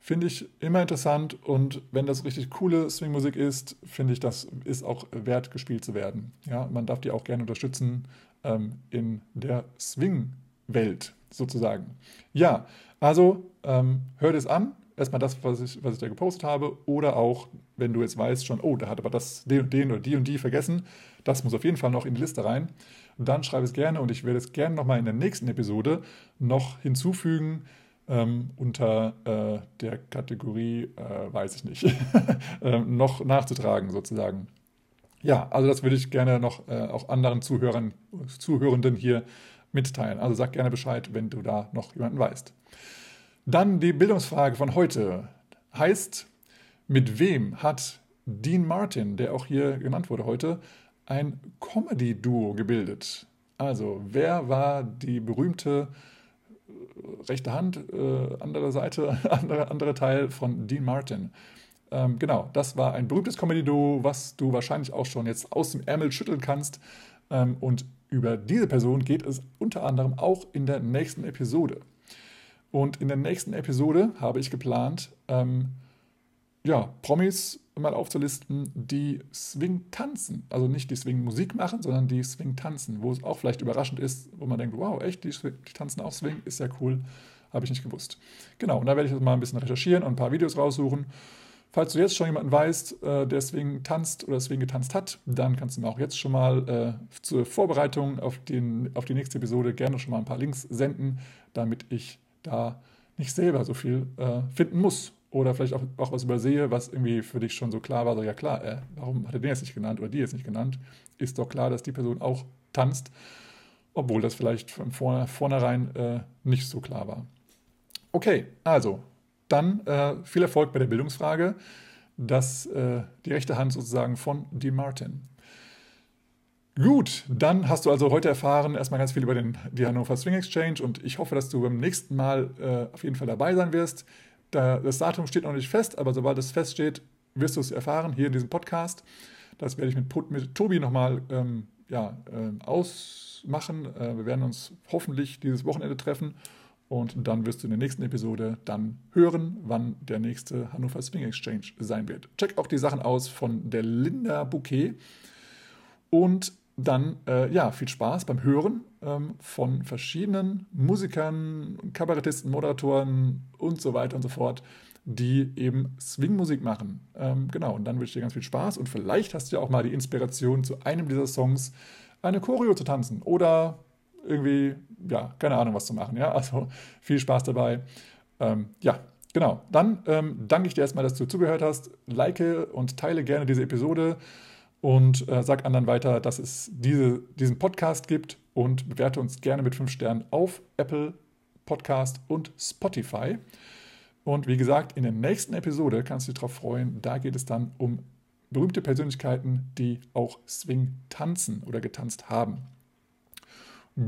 Finde ich immer interessant und wenn das richtig coole Swingmusik ist, finde ich, das ist auch wert, gespielt zu werden. Ja, man darf die auch gerne unterstützen ähm, in der Swing-Welt sozusagen. Ja, also ähm, hört es an. Erstmal das, was ich, was ich da gepostet habe, oder auch, wenn du jetzt weißt schon, oh, da hat aber das, den und den oder die und die vergessen, das muss auf jeden Fall noch in die Liste rein dann schreibe es gerne und ich werde es gerne nochmal in der nächsten Episode noch hinzufügen, ähm, unter äh, der Kategorie, äh, weiß ich nicht, ähm, noch nachzutragen sozusagen. Ja, also das würde ich gerne noch äh, auch anderen Zuhörern, Zuhörenden hier mitteilen. Also sag gerne Bescheid, wenn du da noch jemanden weißt. Dann die Bildungsfrage von heute heißt, mit wem hat Dean Martin, der auch hier genannt wurde heute, ein Comedy-Duo gebildet? Also, wer war die berühmte äh, rechte Hand, äh, andere Seite, andere, andere Teil von Dean Martin? Ähm, genau, das war ein berühmtes Comedy-Duo, was du wahrscheinlich auch schon jetzt aus dem Ärmel schütteln kannst. Ähm, und über diese Person geht es unter anderem auch in der nächsten Episode. Und in der nächsten Episode habe ich geplant, ähm, ja, Promis mal aufzulisten, die Swing tanzen. Also nicht die Swing Musik machen, sondern die Swing tanzen, wo es auch vielleicht überraschend ist, wo man denkt, wow, echt, die, die tanzen auch Swing, ist ja cool, habe ich nicht gewusst. Genau, und da werde ich jetzt mal ein bisschen recherchieren und ein paar Videos raussuchen. Falls du jetzt schon jemanden weißt, äh, der Swing tanzt oder Swing getanzt hat, dann kannst du mir auch jetzt schon mal äh, zur Vorbereitung auf, den, auf die nächste Episode gerne schon mal ein paar Links senden, damit ich da nicht selber so viel äh, finden muss oder vielleicht auch, auch was übersehe, was irgendwie für dich schon so klar war, so ja klar, äh, warum hat er den jetzt nicht genannt oder die jetzt nicht genannt? Ist doch klar, dass die Person auch tanzt, obwohl das vielleicht von vornherein äh, nicht so klar war. Okay, also dann äh, viel Erfolg bei der Bildungsfrage. Das, äh, die rechte Hand sozusagen von Dean Martin. Gut, dann hast du also heute erfahren erstmal ganz viel über den, die Hannover Swing Exchange und ich hoffe, dass du beim nächsten Mal äh, auf jeden Fall dabei sein wirst. Da, das Datum steht noch nicht fest, aber sobald es feststeht, wirst du es erfahren hier in diesem Podcast. Das werde ich mit, mit Tobi nochmal ähm, ja, äh, ausmachen. Äh, wir werden uns hoffentlich dieses Wochenende treffen und dann wirst du in der nächsten Episode dann hören, wann der nächste Hannover Swing Exchange sein wird. Check auch die Sachen aus von der Linda Bouquet. Und dann, äh, ja, viel Spaß beim Hören ähm, von verschiedenen Musikern, Kabarettisten, Moderatoren und so weiter und so fort, die eben Swing-Musik machen. Ähm, genau, und dann wünsche ich dir ganz viel Spaß und vielleicht hast du ja auch mal die Inspiration, zu einem dieser Songs eine Choreo zu tanzen oder irgendwie, ja, keine Ahnung, was zu machen. Ja, also viel Spaß dabei. Ähm, ja, genau. Dann ähm, danke ich dir erstmal, dass du zugehört hast. Like und teile gerne diese Episode und äh, sag anderen weiter, dass es diese, diesen Podcast gibt und bewerte uns gerne mit fünf Sternen auf Apple Podcast und Spotify. Und wie gesagt, in der nächsten Episode kannst du dich darauf freuen. Da geht es dann um berühmte Persönlichkeiten, die auch Swing tanzen oder getanzt haben.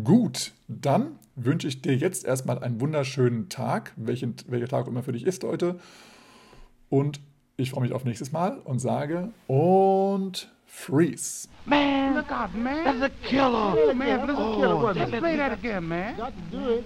Gut, dann wünsche ich dir jetzt erstmal einen wunderschönen Tag, welchen, welcher Tag immer für dich ist heute. Und ich freue mich auf nächstes Mal und sage und freeze. Man, look out, man. That's a killer. Oh, man, that's a killer. Oh, Let's play that again, man. Got to do it.